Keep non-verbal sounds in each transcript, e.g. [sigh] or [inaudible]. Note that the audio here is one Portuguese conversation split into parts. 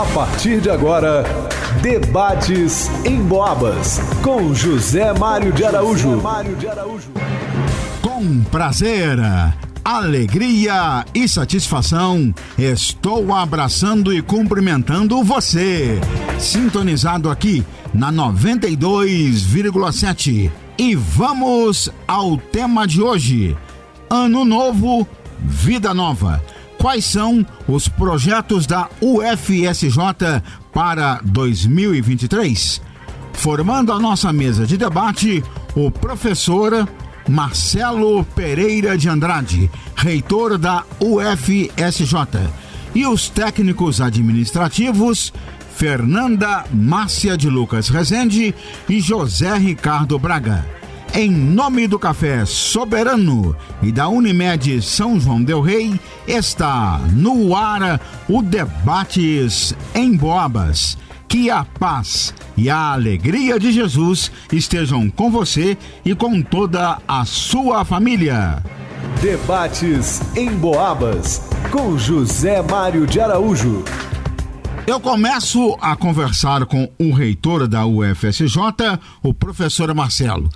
A partir de agora, debates em Boabas com José Mário de Araújo. Com prazer, alegria e satisfação, estou abraçando e cumprimentando você, sintonizado aqui na 92,7. E vamos ao tema de hoje: Ano Novo, Vida Nova quais são os projetos da UFSJ para 2023? Formando a nossa mesa de debate, o professor Marcelo Pereira de Andrade, reitor da UFSJ, e os técnicos administrativos Fernanda Márcia de Lucas Rezende e José Ricardo Braga. Em nome do Café Soberano e da Unimed São João Del Rei, está no ar o Debates em Boabas. Que a paz e a alegria de Jesus estejam com você e com toda a sua família. Debates em Boabas, com José Mário de Araújo. Eu começo a conversar com o reitor da UFSJ, o professor Marcelo.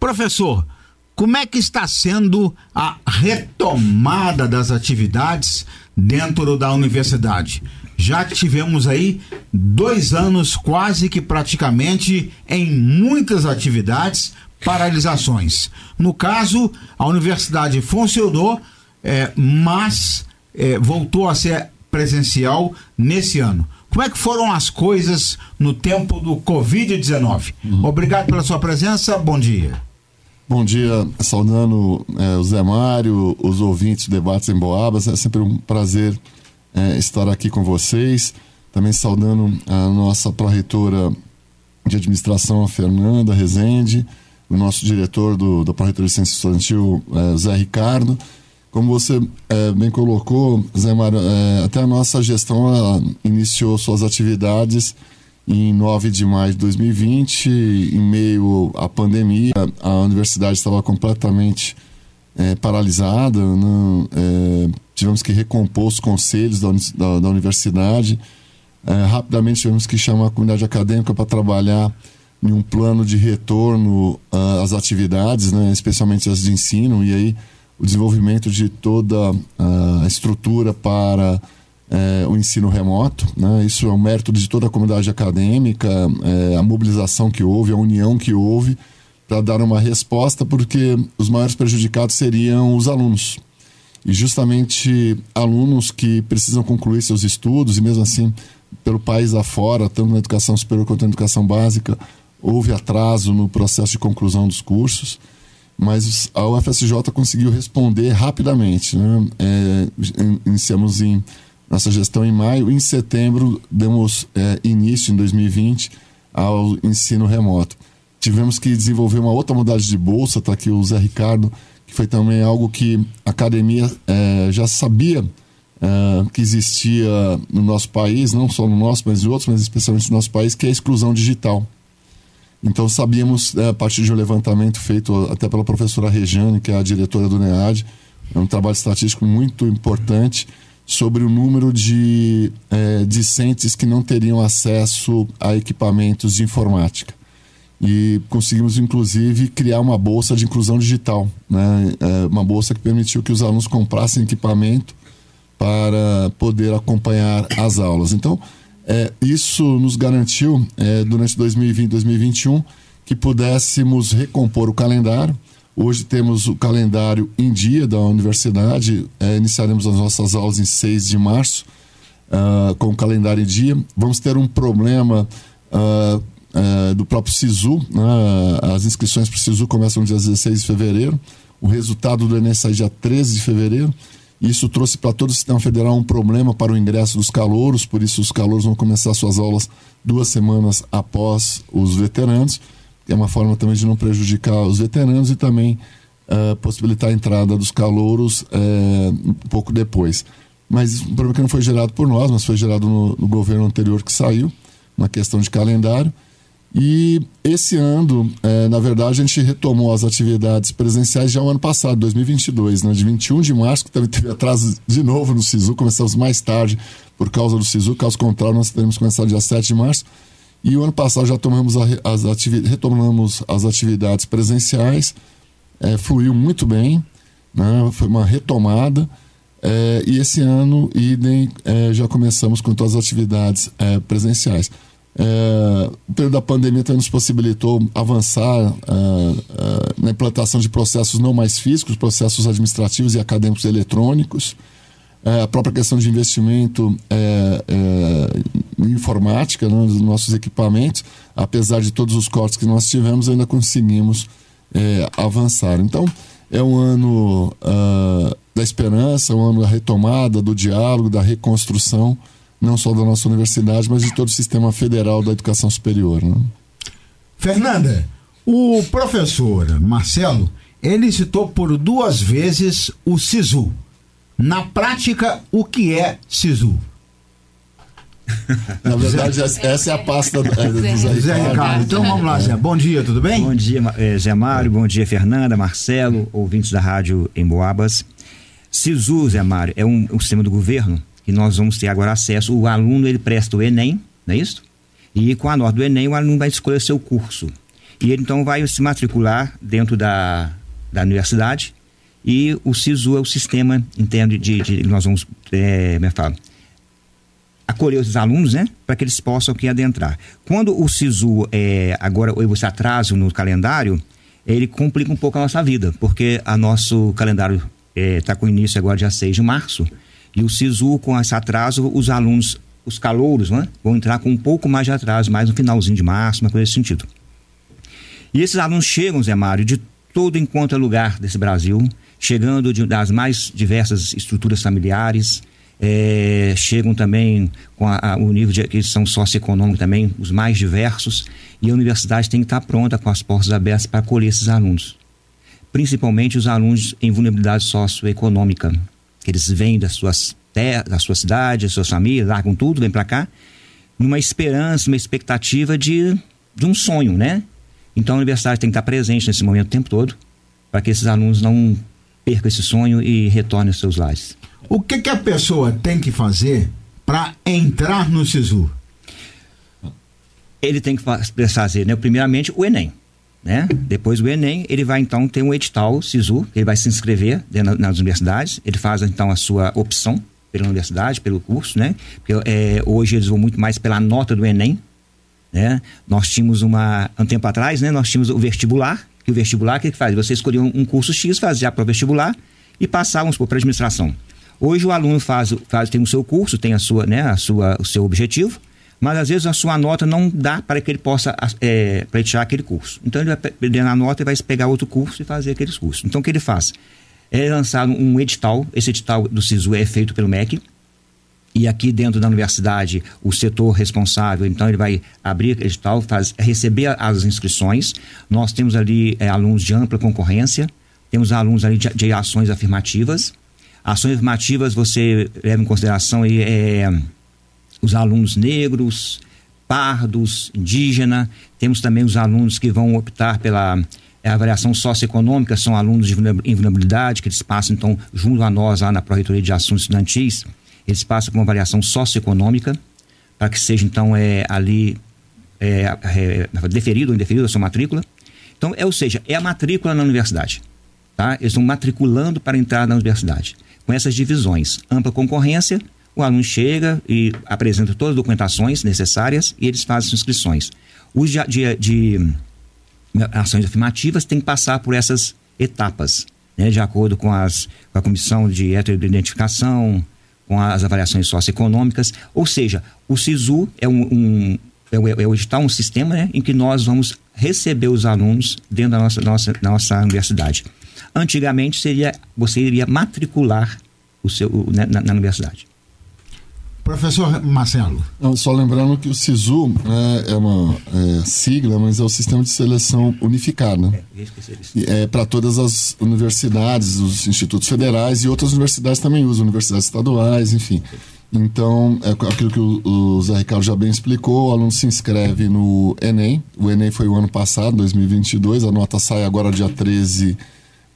Professor, como é que está sendo a retomada das atividades dentro da universidade? Já que tivemos aí dois anos quase que praticamente em muitas atividades, paralisações. No caso, a universidade funcionou, é, mas é, voltou a ser presencial nesse ano. Como é que foram as coisas no tempo do Covid-19? Uhum. Obrigado pela sua presença, bom dia. Bom dia, saudando é, o Zé Mário, os ouvintes do Debates em Boabas. É sempre um prazer é, estar aqui com vocês. Também saudando a nossa pró-reitora de administração, a Fernanda Rezende, o nosso diretor do, da pró-reitora de ciência estudantil, é, Zé Ricardo. Como você é, bem colocou, Zé Mário, é, até a nossa gestão iniciou suas atividades em 9 de maio de 2020, em meio à pandemia, a universidade estava completamente é, paralisada, não, é, tivemos que recompor os conselhos da, da, da universidade, é, rapidamente tivemos que chamar a comunidade acadêmica para trabalhar em um plano de retorno uh, às atividades, né, especialmente as de ensino, e aí o desenvolvimento de toda a estrutura para é, o ensino remoto. Né? Isso é um mérito de toda a comunidade acadêmica, é, a mobilização que houve, a união que houve para dar uma resposta, porque os maiores prejudicados seriam os alunos. E justamente alunos que precisam concluir seus estudos, e mesmo assim, pelo país afora, tanto na educação superior quanto na educação básica, houve atraso no processo de conclusão dos cursos mas a UFSJ conseguiu responder rapidamente. Né? É, iniciamos em nossa gestão em maio. Em setembro, demos é, início, em 2020, ao ensino remoto. Tivemos que desenvolver uma outra modalidade de bolsa, está aqui o Zé Ricardo, que foi também algo que a academia é, já sabia é, que existia no nosso país, não só no nosso, mas em outros, mas especialmente no nosso país, que é a exclusão digital. Então sabíamos, é, a partir de um levantamento feito até pela professora Rejane, que é a diretora do NEAD, é um trabalho estatístico muito importante, sobre o número de é, discentes que não teriam acesso a equipamentos de informática. E conseguimos, inclusive, criar uma bolsa de inclusão digital, né? É, uma bolsa que permitiu que os alunos comprassem equipamento para poder acompanhar as aulas. Então, é, isso nos garantiu, é, durante 2020 e 2021, que pudéssemos recompor o calendário Hoje temos o calendário em dia da universidade. É, iniciaremos as nossas aulas em 6 de março, uh, com o calendário em dia. Vamos ter um problema uh, uh, do próprio SISU. Né? As inscrições para o SISU começam dia 16 de fevereiro. O resultado do Enem sai dia 13 de fevereiro. Isso trouxe para todo o sistema federal um problema para o ingresso dos calouros, por isso os calouros vão começar suas aulas duas semanas após os veteranos é uma forma também de não prejudicar os veteranos e também uh, possibilitar a entrada dos calouros uh, um pouco depois. Mas um problema que não foi gerado por nós, mas foi gerado no, no governo anterior que saiu, uma questão de calendário. E esse ano, é, na verdade, a gente retomou as atividades presenciais já o ano passado, 2022, né? de 21 de março, que também teve atraso de novo no SISU, começamos mais tarde por causa do SISU, caso contrário, nós teremos começado dia 7 de março. E o ano passado já tomamos as atividades, retomamos as atividades presenciais, é, fluiu muito bem, né? foi uma retomada. É, e esse ano, idem, é, já começamos com todas as atividades é, presenciais. É, o período da pandemia também nos possibilitou avançar é, na implantação de processos não mais físicos, processos administrativos e acadêmicos eletrônicos. É, a própria questão de investimento é, é, em informática, né, dos nossos equipamentos, apesar de todos os cortes que nós tivemos, ainda conseguimos avançar. Então, é um ano uh, da esperança, um ano da retomada, do diálogo, da reconstrução não só da nossa universidade, mas de todo o sistema federal da educação superior. Né? Fernanda, o professor Marcelo, ele citou por duas vezes o SISU. Na prática, o que é SISU? [laughs] Na verdade, essa é a pasta do, é, do Zé, Zé Ricardo. Então vamos lá, Zé. Bom dia, tudo bem? Bom dia, eh, Zé Mário. Bom dia, Fernanda, Marcelo, ouvintes da rádio em Boabas. SISU, Zé Mário, é um, um sistema do governo e nós vamos ter agora acesso. O aluno ele presta o Enem, não é isso? E com a nota do Enem, o aluno vai escolher seu curso. E ele então vai se matricular dentro da, da universidade. E o SISU é o sistema, entende, de, de nós vamos, é, como é falo, acolher os alunos, né, para que eles possam aqui adentrar. Quando o SISU, é, agora, você atraso no calendário, ele complica um pouco a nossa vida, porque a nosso calendário está é, com início agora dia 6 de março, e o SISU, com esse atraso, os alunos, os calouros, né, vão entrar com um pouco mais de atraso, mais no finalzinho de março, uma coisa desse sentido. E esses alunos chegam, Zé Mário, de todo enquanto é lugar desse Brasil, chegando de, das mais diversas estruturas familiares, é, chegam também com a, a, o nível de que são também, os mais diversos, e a universidade tem que estar pronta com as portas abertas para acolher esses alunos. Principalmente os alunos em vulnerabilidade socioeconômica, que eles vêm das suas terras, da sua cidade, das suas famílias, largam tudo, vêm para cá, numa esperança, uma expectativa de, de um sonho, né? Então a universidade tem que estar presente nesse momento o tempo todo, para que esses alunos não percam esse sonho e retornem aos seus lares. O que, que a pessoa tem que fazer para entrar no SISU? Ele tem que fazer, né, primeiramente, o Enem. Né? Depois do Enem, ele vai então ter um edital SISU, ele vai se inscrever nas universidades, ele faz então a sua opção pela universidade, pelo curso, né? Porque é, hoje eles vão muito mais pela nota do Enem, né? Nós tínhamos uma, um tempo atrás, né? Nós tínhamos o vestibular, que o vestibular, o que, que faz? Você escolhia um, curso X, fazia para o vestibular e passávamos para administração. Hoje o aluno faz, faz, tem o seu curso, tem a sua, né, a sua, o seu objetivo, mas às vezes a sua nota não dá para que ele possa é, pleitear aquele curso. Então ele vai perder a nota e vai pegar outro curso e fazer aqueles cursos. Então o que ele faz? É lançar um edital, esse edital do SISU é feito pelo MEC, e aqui dentro da universidade, o setor responsável, então ele vai abrir edital, faz, receber as inscrições. Nós temos ali é, alunos de ampla concorrência, temos alunos ali de, de, ações afirmativas. Ações afirmativas você leva em consideração aí, é, os alunos negros, pardos, indígena. Temos também os alunos que vão optar pela é, avaliação socioeconômica, são alunos de invulnerabilidade, que eles passam, então, junto a nós, lá na Pró-Reitoria de Assuntos Estudantis, eles passam por uma avaliação socioeconômica, para que seja, então, é, ali é, é, deferido ou indeferido a sua matrícula. Então, é, ou seja, é a matrícula na universidade. Tá? Eles estão matriculando para entrar na universidade. Com essas divisões, ampla concorrência, o aluno chega e apresenta todas as documentações necessárias e eles fazem as inscrições. Os de, de, de ações afirmativas têm que passar por essas etapas, né, de acordo com, as, com a comissão de heteroidentificação, com as avaliações socioeconômicas. Ou seja, o SISU é um, um é, é, é um sistema né, em que nós vamos receber os alunos dentro da nossa, nossa, nossa universidade. Antigamente seria você iria matricular o seu, né, na, na universidade. Professor Marcelo. Não, só lembrando que o SISU né, é uma é, sigla, mas é o Sistema de Seleção Unificado. Né? É, é para todas as universidades, os institutos federais e outras universidades também usam, universidades estaduais, enfim. Então, é aquilo que o, o Zé Ricardo já bem explicou, o aluno se inscreve no Enem. O Enem foi o ano passado, 2022, a nota sai agora dia 13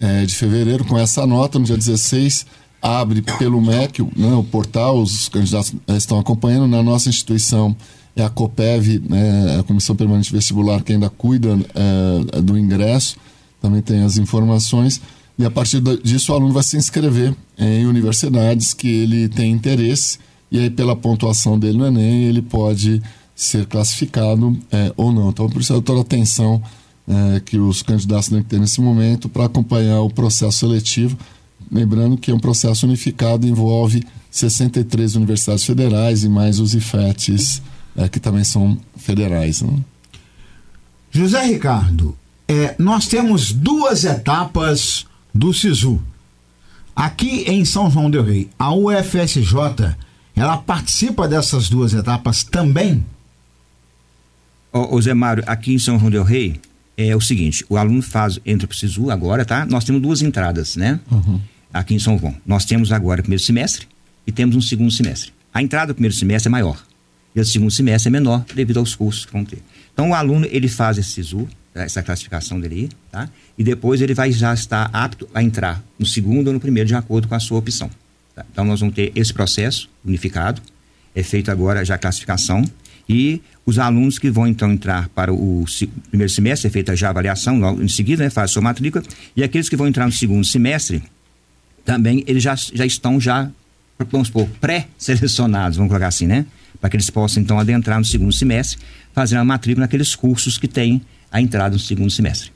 é, de fevereiro. Com essa nota, no dia 16 abre pelo MEC, né, o portal, os candidatos estão acompanhando. Na nossa instituição é a COPEV, né, a Comissão Permanente Vestibular, que ainda cuida é, do ingresso, também tem as informações. E a partir disso o aluno vai se inscrever em universidades que ele tem interesse, e aí pela pontuação dele no Enem ele pode ser classificado é, ou não. Então, por isso toda a atenção é, que os candidatos têm que ter nesse momento para acompanhar o processo seletivo Lembrando que é um processo unificado, envolve 63 universidades federais e mais os IFETs, é, que também são federais. Né? José Ricardo, é, nós temos duas etapas do SISU. Aqui em São João del Rei, a UFSJ, ela participa dessas duas etapas também? Ô, ô Zé Mário, aqui em São João del Rei, é o seguinte, o aluno faz, entra para o SISU agora, tá? Nós temos duas entradas, né? Uhum aqui em São João. Nós temos agora o primeiro semestre e temos um segundo semestre. A entrada do primeiro semestre é maior e o segundo semestre é menor devido aos cursos que vão ter. Então o aluno ele faz esse SISU, essa classificação dele tá? E depois ele vai já estar apto a entrar no segundo ou no primeiro de acordo com a sua opção. Tá? Então nós vamos ter esse processo unificado, é feito agora já a classificação e os alunos que vão então entrar para o primeiro semestre, é feita já a avaliação, logo em seguida, né, faz sua matrícula, e aqueles que vão entrar no segundo semestre, também eles já, já estão já, vamos supor, pré-selecionados, vamos colocar assim, né? Para que eles possam então adentrar no segundo semestre, fazendo a matrícula naqueles cursos que têm a entrada no segundo semestre.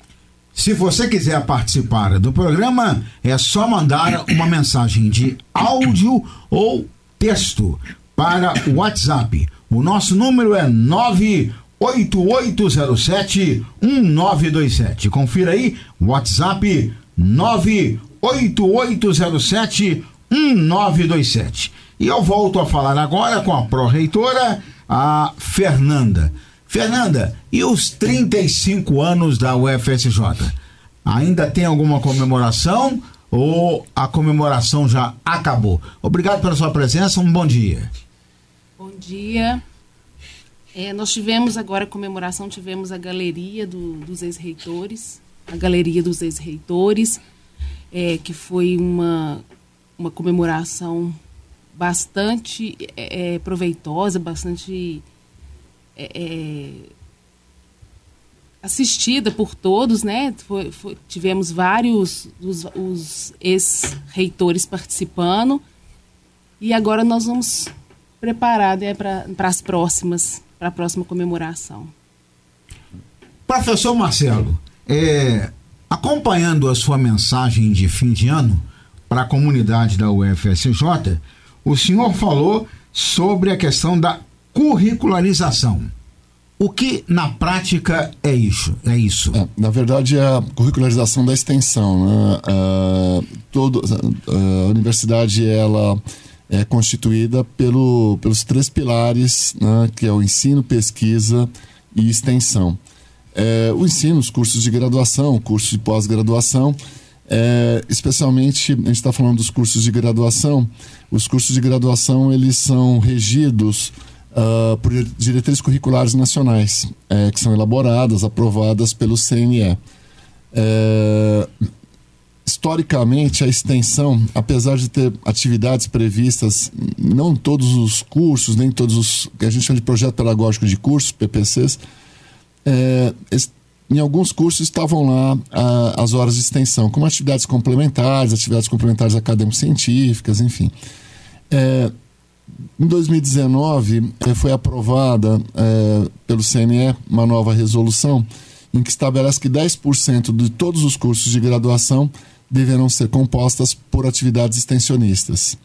Se você quiser participar do programa, é só mandar uma mensagem de áudio ou texto para o WhatsApp. O nosso número é 98807 1927. Confira aí, WhatsApp 98807 8807 1927. E eu volto a falar agora com a pró-reitora, a Fernanda. Fernanda, e os 35 anos da UFSJ? Ainda tem alguma comemoração ou a comemoração já acabou? Obrigado pela sua presença, um bom dia. Bom dia. É, nós tivemos agora a comemoração, tivemos a galeria do, dos ex-reitores, a galeria dos ex-reitores, é, que foi uma, uma comemoração bastante é, é proveitosa, bastante é, é, assistida por todos, né? Foi, foi, tivemos vários dos, os ex-reitores participando e agora nós vamos preparar né, para as próximas, para a próxima comemoração. Professor Marcelo, é, Acompanhando a sua mensagem de fim de ano para a comunidade da UFSJ, o senhor falou sobre a questão da curricularização. O que na prática é isso? É isso? É, na verdade é a curricularização da extensão. Né? Uh, todo, uh, a universidade ela é constituída pelo, pelos três pilares, né? que é o ensino, pesquisa e extensão é, o ensino, os cursos de graduação, cursos de pós-graduação, é, especialmente a gente está falando dos cursos de graduação. Os cursos de graduação eles são regidos uh, por diretrizes curriculares nacionais, é, que são elaboradas, aprovadas pelo CNE. É, historicamente, a extensão, apesar de ter atividades previstas, não todos os cursos, nem todos os que a gente chama de projeto pedagógico de cursos, PPCs, é, em alguns cursos estavam lá a, as horas de extensão, como atividades complementares, atividades complementares acadêmico-científicas, enfim. É, em 2019, é, foi aprovada é, pelo CNE uma nova resolução em que estabelece que 10% de todos os cursos de graduação deverão ser compostas por atividades extensionistas.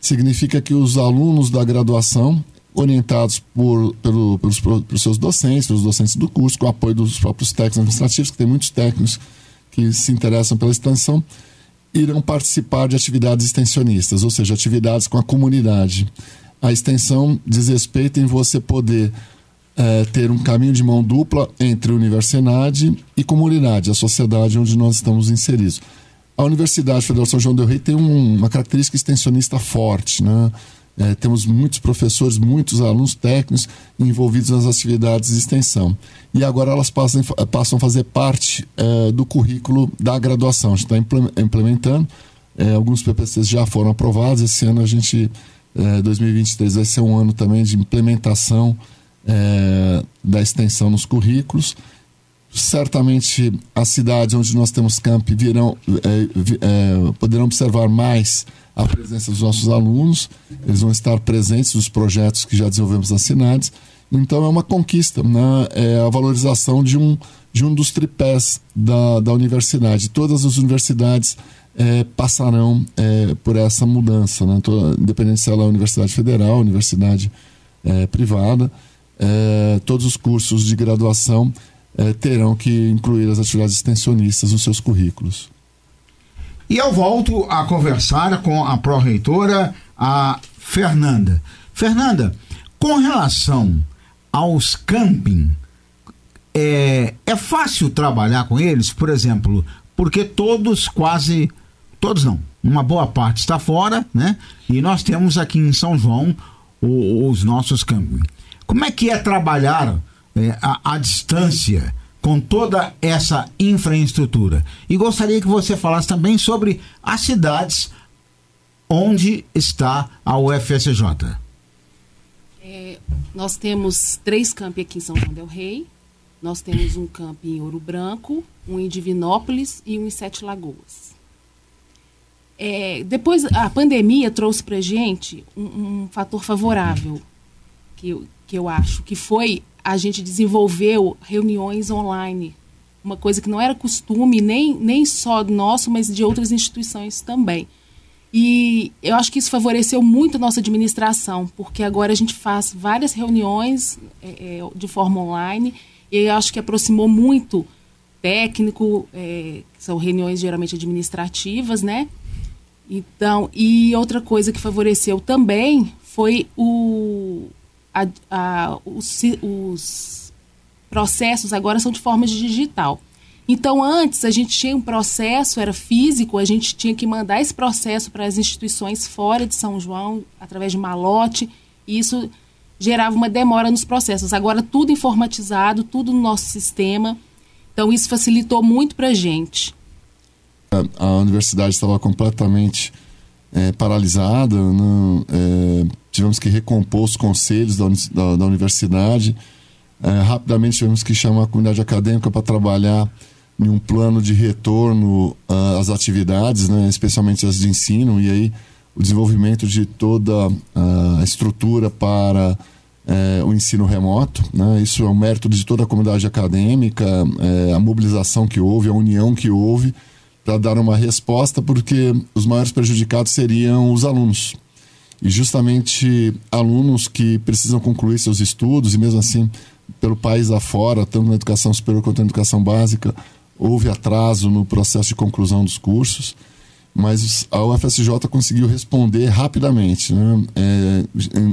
Significa que os alunos da graduação orientados por, pelo, pelos, pelos seus docentes, pelos docentes do curso, com o apoio dos próprios técnicos administrativos, que tem muitos técnicos que se interessam pela extensão, irão participar de atividades extensionistas, ou seja, atividades com a comunidade. A extensão diz respeito em você poder é, ter um caminho de mão dupla entre universidade e comunidade, a sociedade onde nós estamos inseridos. A Universidade Federal São João del Rei tem um, uma característica extensionista forte, né? É, temos muitos professores, muitos alunos técnicos envolvidos nas atividades de extensão. E agora elas passam, passam a fazer parte é, do currículo da graduação. A gente está implementando É, alguns PPCs já foram aprovados. Esse ano a gente, é, 2023, vai ser um ano também de implementação é, da extensão nos currículos. Certamente as cidades onde nós temos camp virão, é, é, poderão observar mais a presença dos nossos alunos, eles vão estar presentes nos projetos que já desenvolvemos nas cidades. Então é uma conquista, né? é a valorização de um, de um dos tripés da, da universidade. Todas as universidades é, passarão é, por essa mudança, né? Toda, independente se ela é universidade federal, universidade é, privada, é, todos os cursos de graduação é, terão que incluir as atividades extensionistas nos seus currículos. E eu volto a conversar com a pró-reitora, a Fernanda. Fernanda, com relação aos camping, é, é fácil trabalhar com eles, por exemplo, porque todos quase, todos não, uma boa parte está fora, né? E nós temos aqui em São João o, os nossos camping. Como é que é trabalhar é, a, a distância com toda essa infraestrutura? E gostaria que você falasse também sobre as cidades onde está a UFSJ. É, nós temos três campi aqui em São João del Rei. Nós temos um campo em Ouro Branco, um em Divinópolis e um em Sete Lagoas. É, depois, a pandemia trouxe para gente um, um, fator favorável, que eu, que eu acho, que foi a gente desenvolveu reuniões online. Uma coisa que não era costume, nem, nem só nosso, mas de outras instituições também. E eu acho que isso favoreceu muito a nossa administração, porque agora a gente faz várias reuniões é, é de forma online, e eu acho que aproximou muito técnico, é, são reuniões geralmente administrativas, né? Então, e outra coisa que favoreceu também foi o, a, a, os, os processos agora são de forma digital. Então, antes, a gente tinha um processo, era físico, a gente tinha que mandar esse processo para as instituições fora de São João, através de malote, e isso gerava uma demora nos processos. Agora, tudo informatizado, tudo no nosso sistema. Então, isso facilitou muito para a gente. A universidade estava completamente é, paralisada, não, é, tivemos que recompor os conselhos da, da, da universidade. É, rapidamente tivemos que chamar a comunidade acadêmica para trabalhar em um plano de retorno uh, às atividades, né, especialmente as de ensino, e aí o desenvolvimento de toda a estrutura para uh, o ensino remoto. Né, isso é um mérito de toda a comunidade acadêmica, uh, a mobilização que houve, a união que houve para dar uma resposta, porque os maiores prejudicados seriam os alunos. E justamente alunos que precisam concluir seus estudos, e mesmo assim, pelo país afora, tanto na educação superior quanto na educação básica, houve atraso no processo de conclusão dos cursos, mas a UFSJ conseguiu responder rapidamente. Né? É,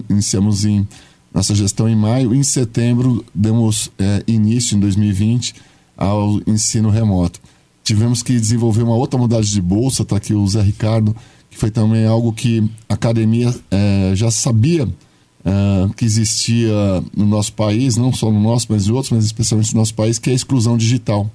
iniciamos em nossa gestão em maio, em setembro demos é, início, em 2020, ao ensino remoto. Tivemos que desenvolver uma outra modalidade de bolsa, está aqui o Zé Ricardo, que foi também algo que a academia é, já sabia é, que existia no nosso país, não só no nosso, mas em outros, mas especialmente no nosso país, que é a exclusão digital.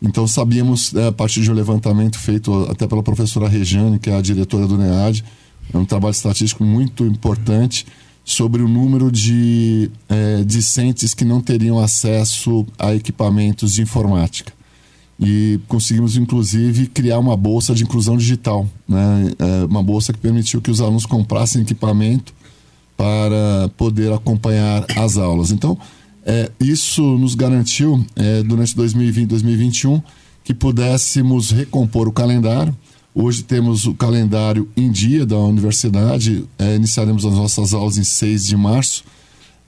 Então sabíamos, é, a partir de um levantamento feito até pela professora Rejane, que é a diretora do NEAD, é um trabalho estatístico muito importante sobre o número de é, discentes que não teriam acesso a equipamentos de informática. E conseguimos, inclusive, criar uma bolsa de inclusão digital, né? É, uma bolsa que permitiu que os alunos comprassem equipamento para poder acompanhar as aulas. Então, é, isso nos garantiu, é, durante 2020 e 2021, que pudéssemos recompor o calendário. Hoje temos o calendário em dia da universidade, é, iniciaremos as nossas aulas em 6 de março,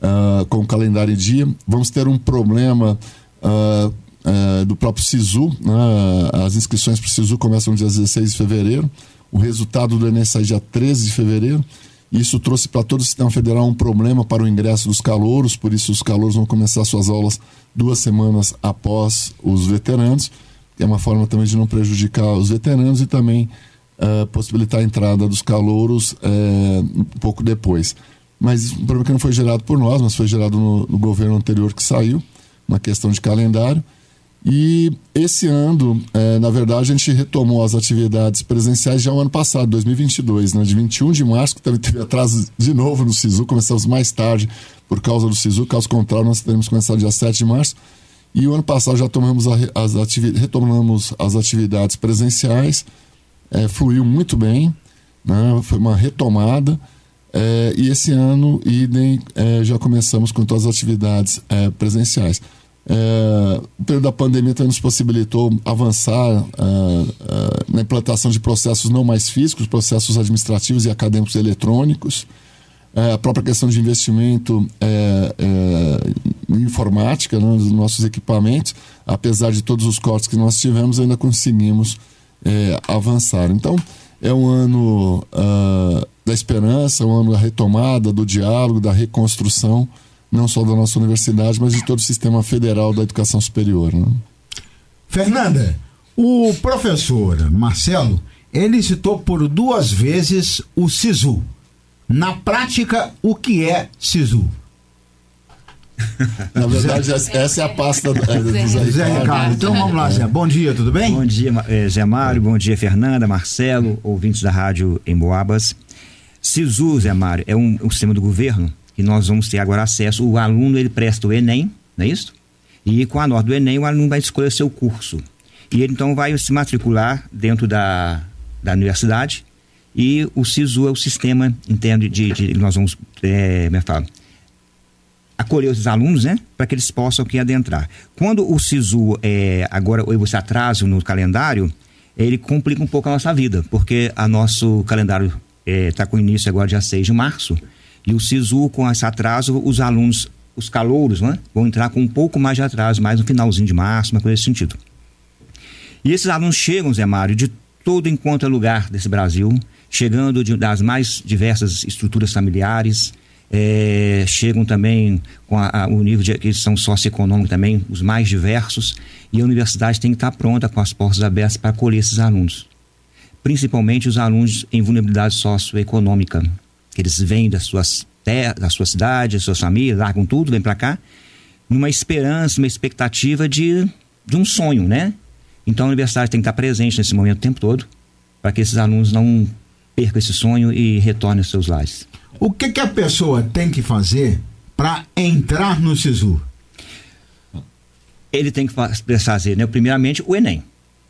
uh, com o calendário em dia. Vamos ter um problema uh, uh, do próprio SISU, né? as inscrições para o SISU começam dia 16 de fevereiro, o resultado do Enem sai dia 13 de fevereiro. Isso trouxe para todo o sistema federal um problema para o ingresso dos calouros, por isso os calouros vão começar suas aulas duas semanas após os veteranos, é uma forma também de não prejudicar os veteranos e também uh, possibilitar a entrada dos calouros uh, um pouco depois. Mas um problema que não foi gerado por nós, mas foi gerado no, no governo anterior que saiu, uma questão de calendário. E esse ano, é, na verdade, a gente retomou as atividades presenciais já o ano passado, 2022, né, de 21 de março, que também teve atraso de novo no SISU, começamos mais tarde por causa do SISU, caso contrário, nós teremos começado dia 7 de março. E o ano passado já tomamos as retomamos as atividades presenciais, é, fluiu muito bem, né, foi uma retomada. É, e esse ano, idem, é, já começamos com todas as atividades é, presenciais. É, o período da pandemia também nos possibilitou avançar é, é, na implantação de processos não mais físicos, processos administrativos e acadêmicos eletrônicos. A própria questão de investimento em informática, né, nos nossos equipamentos, apesar de todos os cortes que nós tivemos, ainda conseguimos avançar. Então, é um ano uh, da esperança, um ano da retomada, do diálogo, da reconstrução, não só da nossa universidade, mas de todo o sistema federal da educação superior. Né? Fernanda, o professor Marcelo, ele citou por duas vezes o SISU. Na prática, o que é SISU? Na verdade, essa é a pasta do, é, do Zé, Zé Ricardo. Então vamos lá, Zé. Bom dia, tudo bem? Bom dia, eh, Zé Mário. Bom dia, Fernanda, Marcelo, ouvintes da rádio em Boabas. SISU, Zé Mário, é um, um sistema do governo nós vamos ter agora acesso. O aluno ele presta o Enem, não é isso? E com a nota do Enem, o aluno vai escolher seu curso. E ele então vai se matricular dentro da, da universidade. E o SISU é o sistema, entende, de, de nós vamos, é, como é fala? acolher os alunos, né, para que eles possam aqui adentrar. Quando o SISU é, agora esse atraso no calendário, ele complica um pouco a nossa vida, porque a nosso calendário está é, com início agora dia 6 de março, e o SISU, com esse atraso, os alunos, os calouros, né, vão entrar com um pouco mais de atraso, mais no finalzinho de março, uma coisa nesse sentido. E esses alunos chegam, Zé Mário, de todo enquanto é lugar desse Brasil, chegando de, das mais diversas estruturas familiares, é, chegam também com a, a, o nível de aquisição socioeconômica também, os mais diversos, e a universidade tem que estar pronta com as portas abertas para acolher esses alunos. Principalmente os alunos em vulnerabilidade socioeconômica, que eles vêm das suas terras, da sua cidade, das suas famílias, largam tudo, vêm para cá, numa esperança, uma expectativa de, de um sonho, né? Então a universidade tem que estar presente nesse momento o tempo todo, para que esses alunos não percam esse sonho e retornem aos seus lares. O que, que a pessoa tem que fazer para entrar no SISU? Ele tem que fazer, né, primeiramente, o Enem.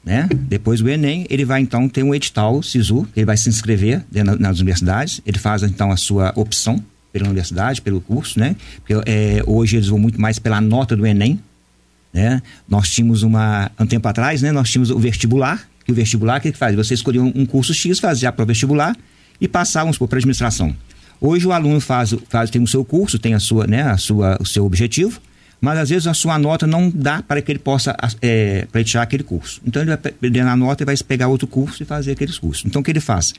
Né? Depois do Enem, ele vai então ter um edital SISU, ele vai se inscrever nas universidades, ele faz então a sua opção pela universidade, pelo curso, né? Porque é, hoje eles vão muito mais pela nota do Enem, né? Nós tínhamos uma, um tempo atrás, né? Nós tínhamos o vestibular, que o vestibular, o que, que faz? Você escolhia um, curso X, fazia para o vestibular e passava, vamos supor, para administração. Hoje o aluno faz, faz tem o seu curso, tem a sua, né, a sua, o seu objetivo, mas às vezes a sua nota não dá para que ele possa é, pleitear aquele curso. Então ele vai perder a nota e vai pegar outro curso e fazer aqueles cursos. Então o que ele faz?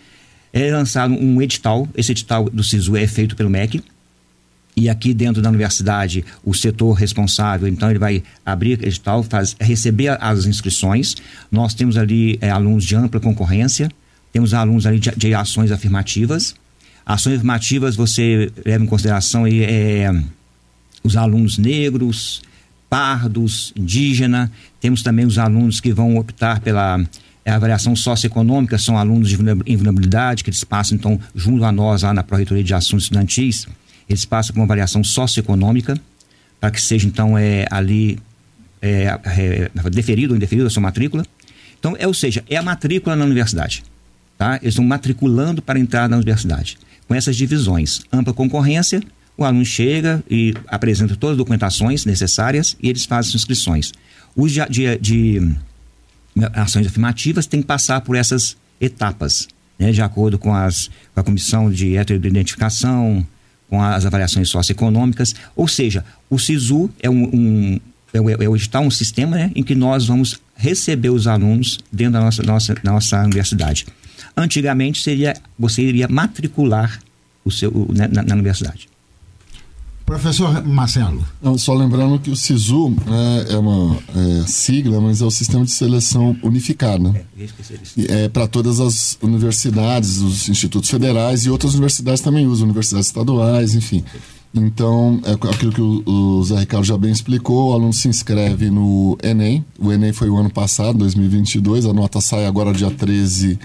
É lançado um edital, esse edital do SISU é feito pelo MEC, e aqui dentro da universidade, o setor responsável, então ele vai abrir edital, faz, receber as inscrições. Nós temos ali é, alunos de ampla concorrência, temos alunos ali de, de ações afirmativas, Ações afirmativas você leva em consideração aí, é, os alunos negros, pardos, indígena. Temos também os alunos que vão optar pela é, avaliação socioeconômica, são alunos de invulnerabilidade, que eles passam então junto a nós lá na Pró-Reitoria de Assuntos Estudantis, eles passam por uma avaliação socioeconômica, para que seja então é, ali é, é, deferido ou indeferido a sua matrícula. Então, é, ou seja, é a matrícula na universidade. Tá? Eles estão matriculando para entrar na universidade com essas divisões. Ampla concorrência, o aluno chega e apresenta todas as documentações necessárias e eles fazem as inscrições. Os de, de, de ações afirmativas têm que passar por essas etapas, né, de acordo com, as, com a comissão de heteroidentificação, com as avaliações socioeconômicas. Ou seja, o SISU é um, um é, é um sistema né, em que nós vamos receber os alunos dentro da nossa, nossa, nossa universidade. Antigamente seria você iria matricular o seu né, na, na, universidade. Professor Marcelo. Não, só lembrando que o SISU né, é uma é, sigla, mas é o sistema de seleção unificado. Né? É, é para todas as universidades, os institutos federais e outras universidades também usam, universidades estaduais, enfim. Então, é aquilo que o, o Zé Ricardo já bem explicou, o aluno se inscreve no Enem. O Enem foi o ano passado, 2022, a nota sai agora dia 13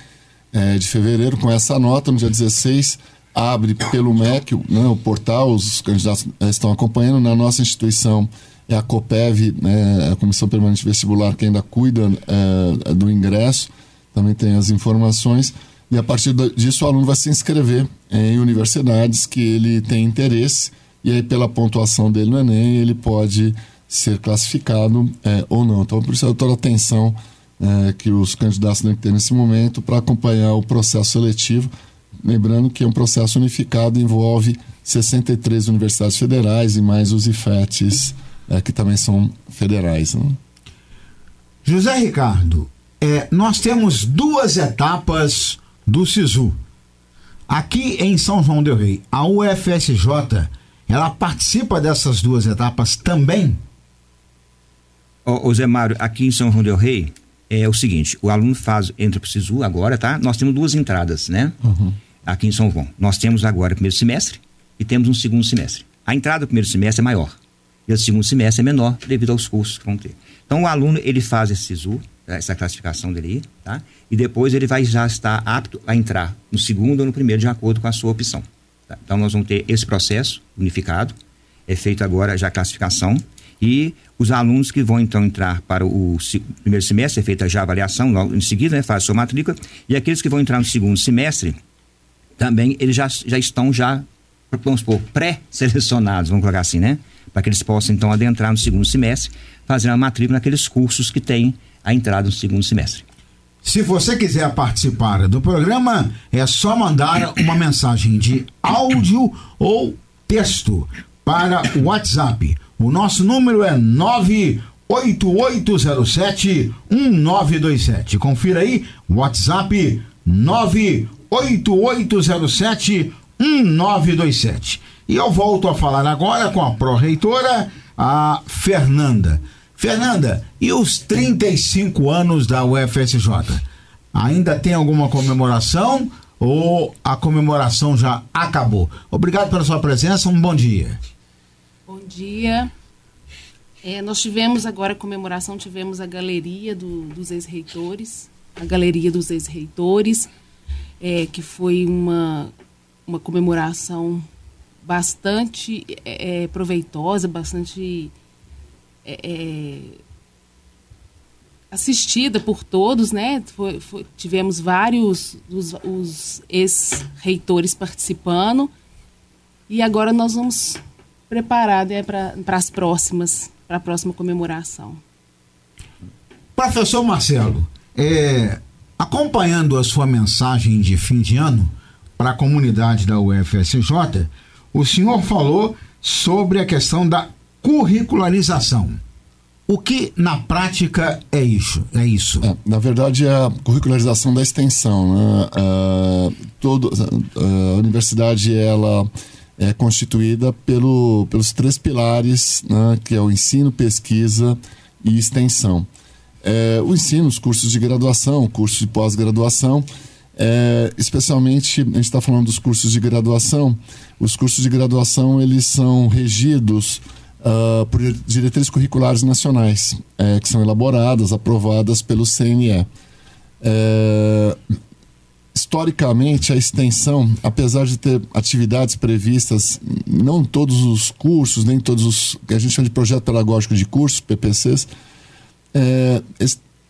é, de fevereiro. Com essa nota, no dia 16, abre pelo MEC, né, o portal, os candidatos é, estão acompanhando. Na nossa instituição é a COPEV, né, a Comissão Permanente Vestibular, que ainda cuida é, do ingresso, também tem as informações. E a partir disso o aluno vai se inscrever em universidades que ele tem interesse e aí pela pontuação dele no Enem ele pode ser classificado é, ou não. Então por isso toda a atenção é, que os candidatos têm que ter nesse momento para acompanhar o processo seletivo. Lembrando que é um processo unificado, envolve 63 universidades federais e mais os IFETs, é, que também são federais. Né? José Ricardo, é, nós temos duas etapas do SISU. Aqui em São João del Rei, a UFSJ, ela participa dessas duas etapas também? Ô, ô Zé Mário, aqui em São João del Rei, é o seguinte, o aluno faz, entra para o SISU agora, tá? Nós temos duas entradas, né? Uhum. Aqui em São João. Nós temos agora o primeiro semestre e temos um segundo semestre. A entrada do primeiro semestre é maior e o segundo semestre é menor devido aos cursos que vão ter. Então o aluno, ele faz esse SISU, essa classificação dele tá? E depois ele vai já estar apto a entrar no segundo ou no primeiro, de acordo com a sua opção. Tá? Então nós vamos ter esse processo unificado, é feito agora já a classificação, e os alunos que vão então entrar para o primeiro semestre, é feita já a avaliação, logo em seguida, né, faz sua matrícula, e aqueles que vão entrar no segundo semestre, também eles já, já estão já, vamos supor, pré-selecionados, vamos colocar assim, né? Para que eles possam então adentrar no segundo semestre, fazendo a matrícula naqueles cursos que têm a entrada no segundo semestre. Se você quiser participar do programa, é só mandar uma mensagem de áudio ou texto para o WhatsApp. O nosso número é 98807 1927. Confira aí, WhatsApp 98807 1927. E eu volto a falar agora com a pró-reitora, a Fernanda. Fernanda, e os 35 anos da UFSJ? Ainda tem alguma comemoração ou a comemoração já acabou? Obrigado pela sua presença, um bom dia. Bom dia. É, nós tivemos agora a comemoração, tivemos a galeria do, dos ex-reitores, a galeria dos ex-reitores, é, que foi uma, uma comemoração bastante é, é proveitosa, bastante é, é, assistida por todos, né? Foi, foi, tivemos vários os, os ex-reitores participando e agora nós vamos preparar né, para as próximas, para a próxima comemoração. Professor Marcelo, é, acompanhando a sua mensagem de fim de ano para a comunidade da UFSJ, o senhor falou sobre a questão da curricularização. O que na prática é isso? É isso? É, na verdade é a curricularização da extensão. Né? Uh, todo, uh, a universidade ela é constituída pelo, pelos três pilares, né? que é o ensino, pesquisa e extensão. É, o ensino, os cursos de graduação, cursos de pós-graduação, é, especialmente a gente está falando dos cursos de graduação. Os cursos de graduação eles são regidos uh, por diretrizes curriculares nacionais, é, que são elaboradas, aprovadas pelo CNE. É, historicamente, a extensão, apesar de ter atividades previstas, não todos os cursos, nem todos os a gente chama de projeto pedagógico de cursos, PPCs, é,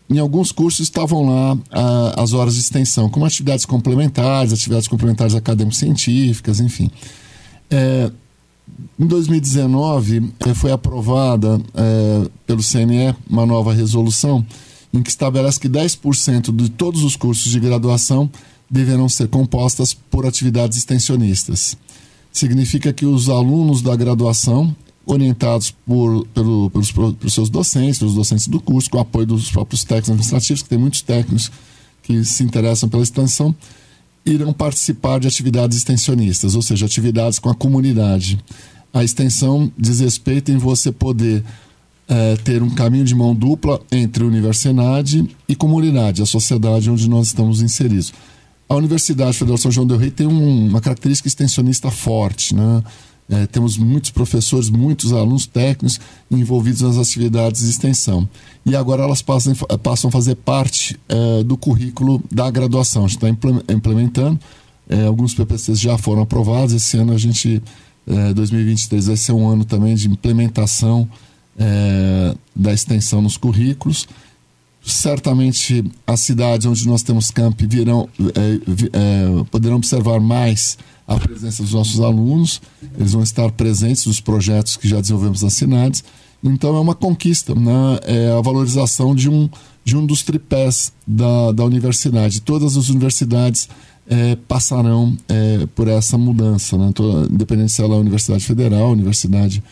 em alguns cursos estavam lá a, as horas de extensão, como atividades complementares, atividades complementares acadêmico-científicas, enfim. É, em 2019, eh, foi aprovada é, pelo CNE uma nova resolução em que estabelece que 10% de todos os cursos de graduação deverão ser compostas por atividades extensionistas. Significa que os alunos da graduação, orientados por, pelo, pelos, pelos seus docentes, pelos docentes do curso, com o apoio dos próprios técnicos administrativos, que tem muitos técnicos que se interessam pela extensão, irão participar de atividades extensionistas, ou seja, atividades com a comunidade. A extensão diz respeito em você poder é, ter um caminho de mão dupla entre universidade e comunidade, a sociedade onde nós estamos inseridos. A Universidade Federal São João del Rei tem um, uma característica extensionista forte, né? É, temos muitos professores, muitos alunos técnicos envolvidos nas atividades de extensão. E agora elas passam, passam a fazer parte é, do currículo da graduação. A gente está implementando, é, alguns PPCs já foram aprovados. Esse ano a gente, 2023, vai ser um ano também de implementação da extensão nos currículos certamente as cidades onde nós temos camp virão, é, é, poderão observar mais a presença dos nossos alunos, eles vão estar presentes nos projetos que já desenvolvemos nas cidades. Então é uma conquista, né? é a valorização de um, de um dos tripés da, da universidade. Todas as universidades é, passarão é, por essa mudança, né? independente se ela é universidade federal, universidade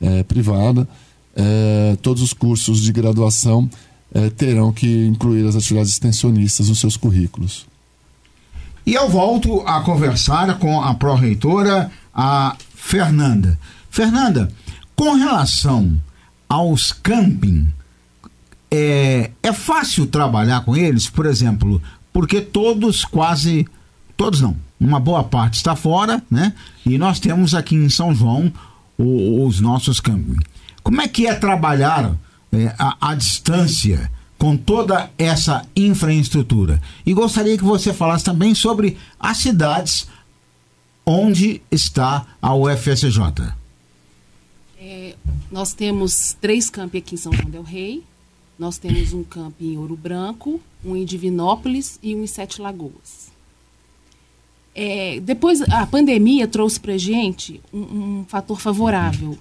é, privada, é, todos os cursos de graduação é, terão que incluir as atividades extensionistas nos seus currículos. E eu volto a conversar com a pró-reitora, a Fernanda. Fernanda, com relação aos camping, é, é fácil trabalhar com eles, por exemplo, porque todos quase, todos não, uma boa parte está fora, né? E nós temos aqui em São João o, os nossos camping. Como é que é trabalhar é, a, a distância com toda essa infraestrutura. E gostaria que você falasse também sobre as cidades onde está a UFSJ. É, nós temos três campi aqui em São João del Rei. Nós temos um camp em Ouro Branco, um em Divinópolis e um em Sete Lagoas. É, depois, a pandemia trouxe para gente um, um fator favorável,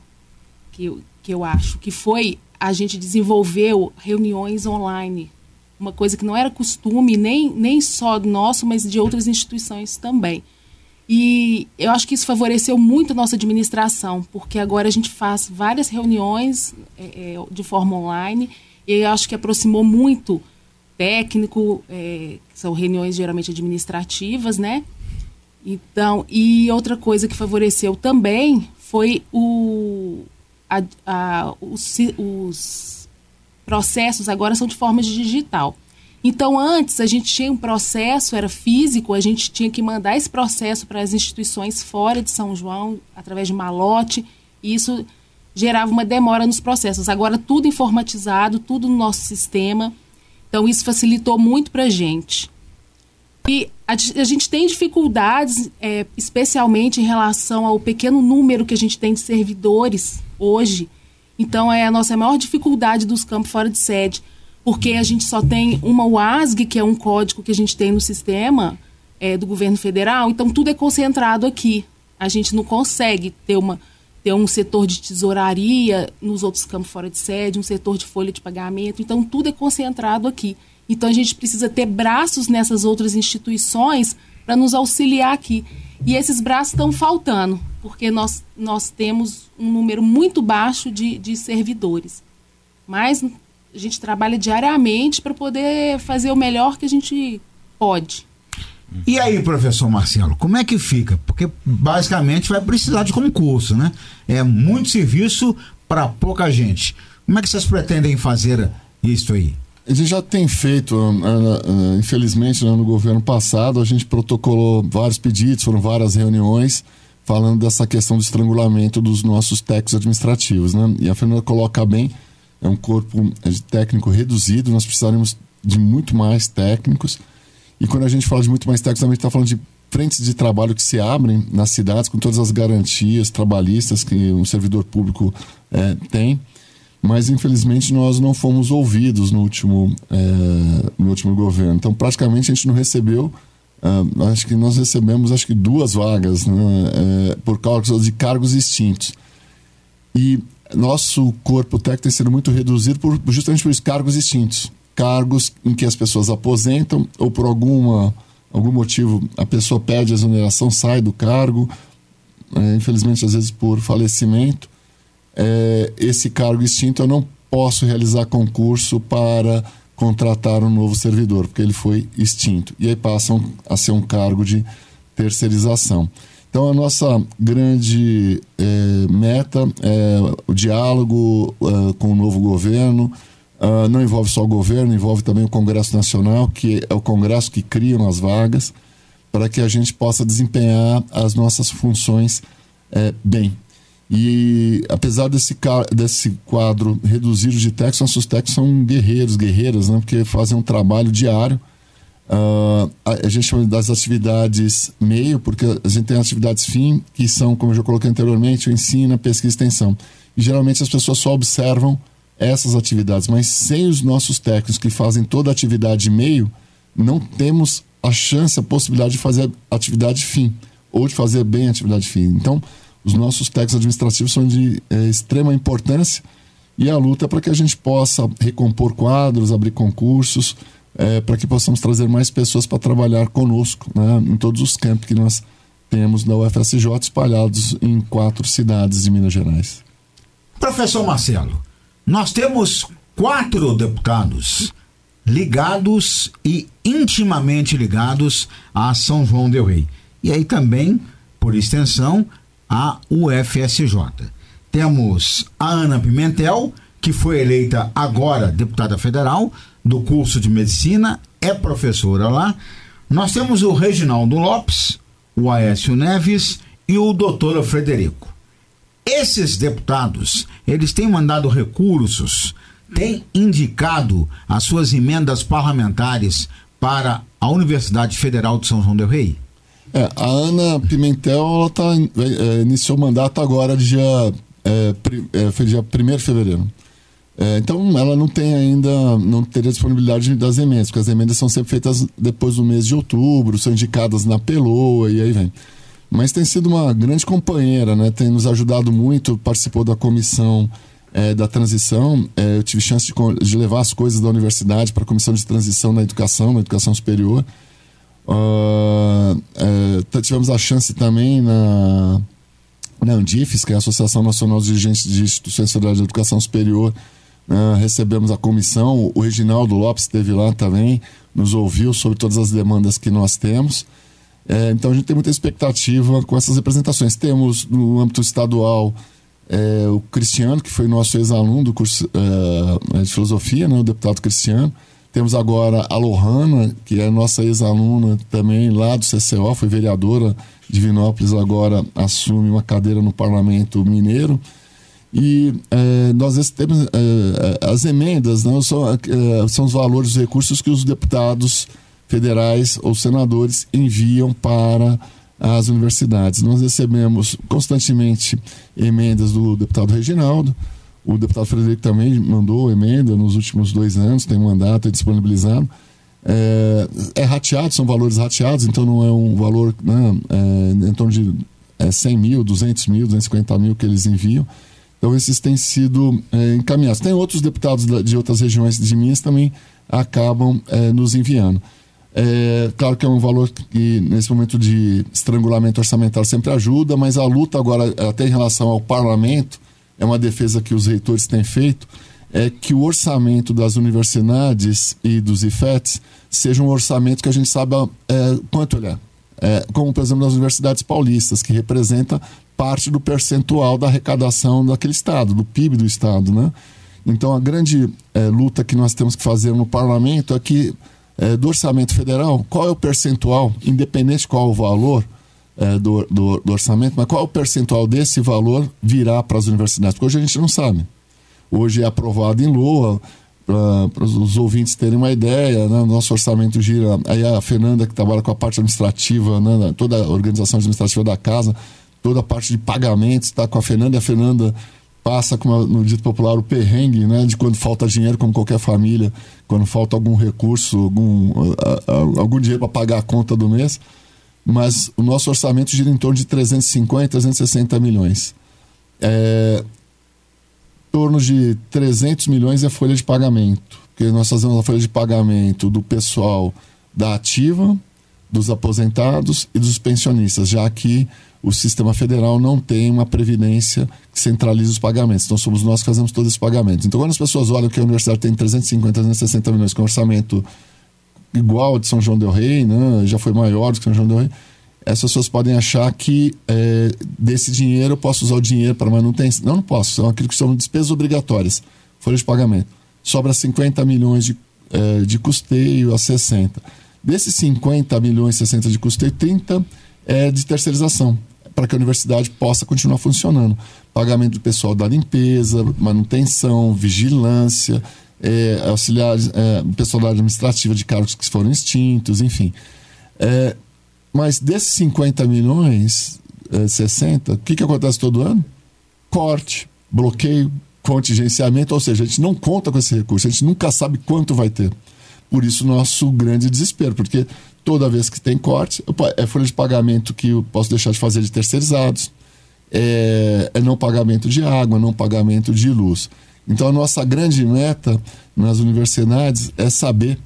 que eu, que eu acho, que foi a gente desenvolveu reuniões online. Uma coisa que não era costume, nem, nem só nosso, mas de outras instituições também. E eu acho que isso favoreceu muito a nossa administração, porque agora a gente faz várias reuniões é, é, de forma online, e eu acho que aproximou muito técnico, é, são reuniões geralmente administrativas, né? Então, e outra coisa que favoreceu também foi o, a, a, os, os processos agora são de forma digital. Então, antes, a gente tinha um processo, era físico, a gente tinha que mandar esse processo para as instituições fora de São João, através de malote, e isso gerava uma demora nos processos. Agora, tudo informatizado, tudo no nosso sistema. Então, isso facilitou muito para a gente. E a, a, gente tem dificuldades, é, especialmente em relação ao pequeno número que a gente tem de servidores hoje. Então, é a nossa maior dificuldade dos campos fora de sede, porque a gente só tem uma UASG, que é um código que a gente tem no sistema é, do governo federal, então tudo é concentrado aqui. A gente não consegue ter, uma, ter um setor de tesouraria nos outros campos fora de sede, um setor de folha de pagamento, então tudo é concentrado aqui. Então a gente precisa ter braços nessas outras instituições para nos auxiliar aqui. E esses braços estão faltando, porque nós, nós temos um número muito baixo de, de servidores. Mas a gente trabalha diariamente para poder fazer o melhor que a gente pode. E aí, professor Marcelo, como é que fica? Porque basicamente vai precisar de concurso, né? É muito serviço para pouca gente. Como é que vocês pretendem fazer isso aí? A gente já tem feito, uh, uh, infelizmente, né, no governo passado, a gente protocolou vários pedidos, foram várias reuniões falando dessa questão do estrangulamento dos nossos técnicos administrativos. Né? E a Fernanda coloca bem, é um corpo técnico reduzido, nós precisaremos de muito mais técnicos. E quando a gente fala de muito mais técnicos, também está falando de frentes de trabalho que se abrem nas cidades, com todas as garantias trabalhistas que um servidor público é, tem mas infelizmente nós não fomos ouvidos no último, é, no último governo. Então, praticamente a gente não recebeu. Uh, acho que nós recebemos acho que duas vagas né, é, por causa de cargos extintos. E nosso corpo técnico tem sido muito reduzido por, justamente por cargos extintos. Cargos em que as pessoas aposentam ou por alguma, algum motivo a pessoa pede a exoneração, sai do cargo, é, infelizmente às vezes por falecimento é, esse cargo extinto, eu não posso realizar concurso para contratar um novo servidor, porque ele foi extinto. E aí passam a ser um cargo de terceirização. Então, a nossa grande é, meta é o diálogo é, com o novo governo. Uh, não envolve só o governo, envolve também o Congresso Nacional, que é o Congresso que cria as vagas, para que a gente possa desempenhar as nossas funções é, bem. E apesar desse, desse quadro reduzido de técnicos, nossos técnicos são guerreiros, guerreiras, né? porque fazem um trabalho diário. Uh, a, a, gente chama das atividades meio, porque a gente tem atividades fim, que são, como eu já coloquei anteriormente, o ensino, a pesquisa e extensão. E geralmente as pessoas só observam essas atividades, mas sem os nossos técnicos que fazem toda a atividade meio, não temos a chance, a possibilidade de fazer atividade fim, ou de fazer bem a atividade fim. Então, os nossos técnicos administrativos são de é, extrema importância e a luta é para que a gente possa recompor quadros, abrir concursos, é, para que possamos trazer mais pessoas para trabalhar conosco né, em todos os campos que nós temos da UFSJ espalhados em quatro cidades de Minas Gerais. Professor Marcelo, nós temos quatro deputados ligados e intimamente ligados a São João del Rei. E aí também, por extensão, a UFSJ. Temos a Ana Pimentel, que foi eleita agora deputada federal do curso de medicina, é professora lá. Nós temos o Reginaldo Lopes, o Aécio Neves e o doutor Frederico. Esses deputados, eles têm mandado recursos, têm indicado as suas emendas parlamentares para a Universidade Federal de São João del Rei? É, a Ana Pimentel ela tá, é, iniciou o mandato agora dia, é, é, foi dia 1 de fevereiro. É, então ela não tem ainda, não teria disponibilidade das emendas, porque as emendas são sempre feitas depois do mês de outubro, são indicadas na Peloa e aí vem. Mas tem sido uma grande companheira, né? tem nos ajudado muito, participou da comissão é, da transição. É, eu tive chance de, de, levar as coisas da universidade para a comissão de transição na educação, na educação superior. Uh, é, tivemos a chance também na, na Andifes, que é a Associação Nacional de Dirigentes de Instituições Federais de Educação Superior. Uh, recebemos a comissão, o Reginaldo Lopes esteve lá também, nos ouviu sobre todas as demandas que nós temos. É, então a gente tem muita expectativa com essas representações. Temos no âmbito estadual é, o Cristiano, que foi nosso ex-aluno do curso é, de filosofia, né, o deputado Cristiano. Temos agora a Lohana, que é nossa ex-aluna também lá do CCO, foi vereadora de Vinópolis, agora assume uma cadeira no Parlamento Mineiro. E é, nós temos é, as emendas, não, são, é, são os valores, os recursos que os deputados federais ou senadores enviam para as universidades. Nós recebemos constantemente emendas do deputado Reginaldo, o deputado Frederico também mandou emenda nos últimos dois anos, tem um mandato é disponibilizado. É, é, rateado, são valores rateados, então não é um valor né, é, em torno de é, 100 mil, 200 mil, 250 mil que eles enviam. Então esses têm sido é, encaminhados. Tem outros deputados de outras regiões de Minas também acabam é, nos enviando. É, claro que é um valor que, nesse momento de estrangulamento orçamentário, sempre ajuda, mas a luta agora, até em relação ao parlamento, é uma defesa que os reitores têm feito, é que o orçamento das universidades e dos IFETs seja um orçamento que a gente saiba é, quanto ele é. é. Como, por exemplo, nas universidades paulistas, que representa parte do percentual da arrecadação daquele estado, do PIB do estado, né? Então, a grande é, luta que nós temos que fazer no parlamento é que, é, do orçamento federal, qual é o percentual, independente qual o valor, é, do, do, do, orçamento, mas qual o percentual desse valor virá para as universidades? Porque hoje a gente não sabe. Hoje é aprovado em LOA, para os ouvintes terem uma ideia, né? nosso orçamento gira. Aí a Fernanda, que trabalha com a parte administrativa, né? toda a organização administrativa da casa, toda a parte de pagamentos, está com a Fernanda, e a Fernanda passa, como no dito popular, o perrengue, né? De quando falta dinheiro, como qualquer família, quando falta algum recurso, algum, algum dinheiro para pagar a conta do mês mas o nosso orçamento gira em torno de 350, 360 milhões. É, em torno de 300 milhões é folha de pagamento, porque nós fazemos a folha de pagamento do pessoal da ativa, dos aposentados e dos pensionistas, já que o sistema federal não tem uma previdência que centralize os pagamentos. Então somos nós que fazemos todos esses pagamentos. Então quando as pessoas olham que a universidade tem 350, 360 milhões com orçamento igual de São João del Rei, né? já foi maior do que São João del Rei, essas pessoas podem achar que é, desse dinheiro eu posso usar o dinheiro para manutenção. Não, não posso, são aquilo que são despesas obrigatórias, folha de pagamento. Sobra 50 milhões de, é, de custeio a 60. Desses 50 milhões e 60 de custeio, 30 é de terceirização. para que a universidade possa continuar funcionando. Pagamento do pessoal da limpeza, manutenção, vigilância, é, auxiliares, é, pessoal da administrativa de cargos que foram extintos, enfim. É, mas desses 50 milhões, é, 60, o que, que acontece todo ano? Corte, bloqueio, contingenciamento, ou seja, a gente não conta com esse recurso, a gente nunca sabe quanto vai ter. Por isso, nosso grande desespero, porque toda vez que tem corte, é folha de pagamento que eu posso deixar de fazer de terceirizados, é, é não pagamento de água, não pagamento de luz. Então, a nossa grande meta nas universidades é saber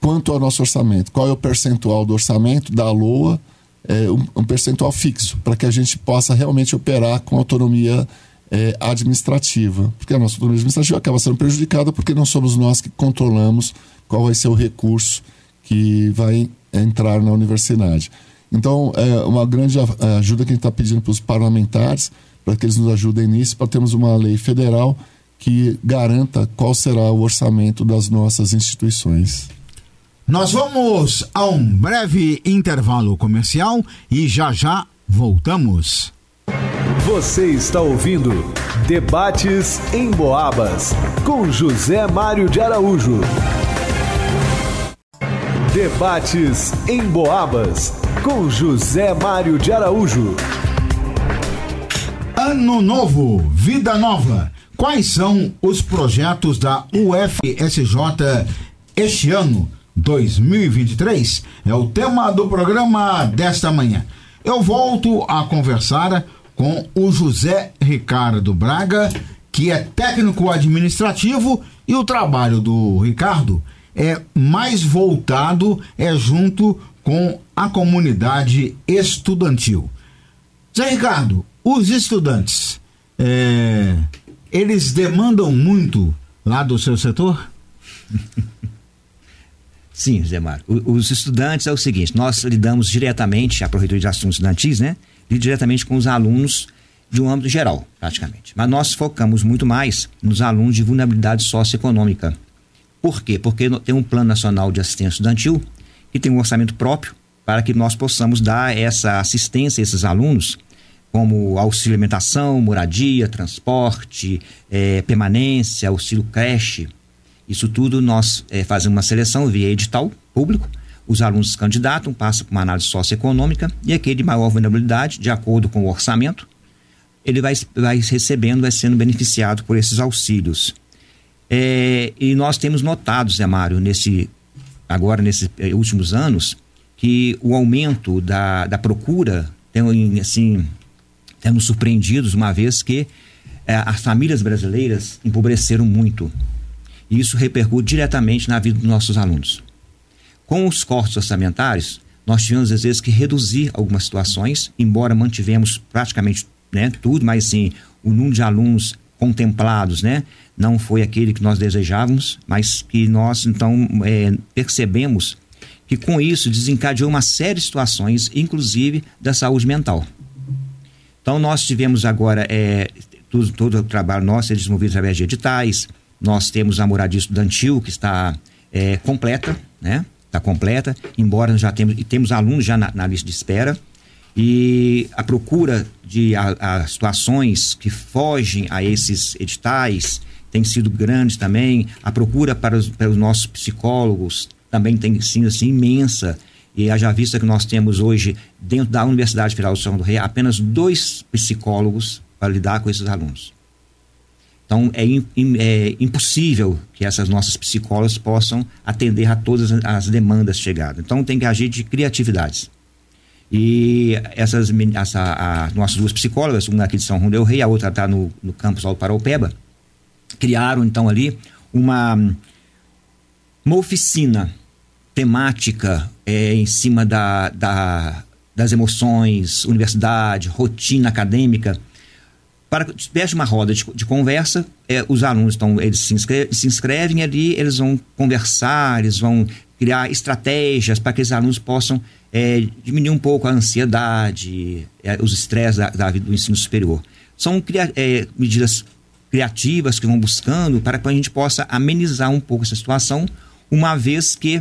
quanto é o nosso orçamento, qual é o percentual do orçamento da LOA, é, um, um, percentual fixo, para que a gente possa realmente operar com autonomia é, administrativa. Porque a nossa autonomia administrativa acaba sendo prejudicada porque não somos nós que controlamos qual vai ser o recurso que vai entrar na universidade. Então, é uma grande ajuda que a gente está pedindo para os parlamentares, para que eles nos ajudem nisso, para termos uma lei federal que garanta qual será o orçamento das nossas instituições. Nós vamos a um breve intervalo comercial e já já voltamos. Você está ouvindo Debates em Boabas com José Mário de Araújo. Debates em Boabas com José Mário de Araújo. Ano novo, vida nova. Quais são os projetos da UFSJ este ano? 2023 é o tema do programa desta manhã. Eu volto a conversar com o José Ricardo Braga, que é técnico administrativo, e o trabalho do Ricardo é mais voltado é junto com a comunidade estudantil. Zé Ricardo, os estudantes, é, eles demandam muito lá do seu setor? [laughs] Sim, Zé Mário. Os estudantes é o seguinte: nós lidamos diretamente, a Prefeitura de Assuntos Estudantis, né? Lida diretamente com os alunos de um âmbito geral, praticamente. Mas nós focamos muito mais nos alunos de vulnerabilidade socioeconômica. Por quê? Porque tem um Plano Nacional de Assistência Estudantil que tem um orçamento próprio para que nós possamos dar essa assistência a esses alunos, como auxílio alimentação, moradia, transporte, é, permanência, auxílio creche isso tudo nós é, fazemos uma seleção via edital público, os alunos se candidatam, passam por uma análise socioeconômica e aquele de maior vulnerabilidade, de acordo com o orçamento, ele vai, vai recebendo, vai sendo beneficiado por esses auxílios. É, e nós temos notado, Zé Mário, nesse, agora nesses é, últimos anos, que o aumento da, da procura tem, assim, temos surpreendidos uma vez que é, as famílias brasileiras empobreceram muito e isso repercute diretamente na vida dos nossos alunos. Com os cortes orçamentários, nós tivemos às vezes que reduzir algumas situações, embora mantivemos praticamente né, tudo, mas sim o número de alunos contemplados, né, não foi aquele que nós desejávamos, mas que nós então é, percebemos que com isso desencadeou uma série de situações, inclusive da saúde mental. Então nós tivemos agora é, todo, todo o trabalho nosso é desenvolvido através de editais, nós temos a moradia estudantil que está é, completa, né? Está completa, embora já temos, e temos alunos já na, na lista de espera. E a procura de a, a situações que fogem a esses editais tem sido grande também. A procura para os, para os nossos psicólogos também tem sido assim, imensa. E haja vista que nós temos hoje, dentro da Universidade Federal do São do Rei, apenas dois psicólogos para lidar com esses alunos. Então, é, é, impossível que essas nossas psicólogas possam atender a todas as demandas chegadas. Então, tem que agir de criatividades. E essas essa, a, nossas duas psicólogas, uma aqui de São João del Rei, a outra está no, no campus Alto Paraupeba, criaram então ali uma, uma oficina temática é, em cima da, da, das emoções, universidade, rotina acadêmica, para que tivesse uma roda de, de conversa, é, os alunos então, eles se, inscreve, se inscrevem ali, eles vão conversar, eles vão criar estratégias para que os alunos possam é, diminuir um pouco a ansiedade, é, os estresses da, da, do ensino superior. São cria, é, medidas criativas que vão buscando para que a gente possa amenizar um pouco essa situação, uma vez que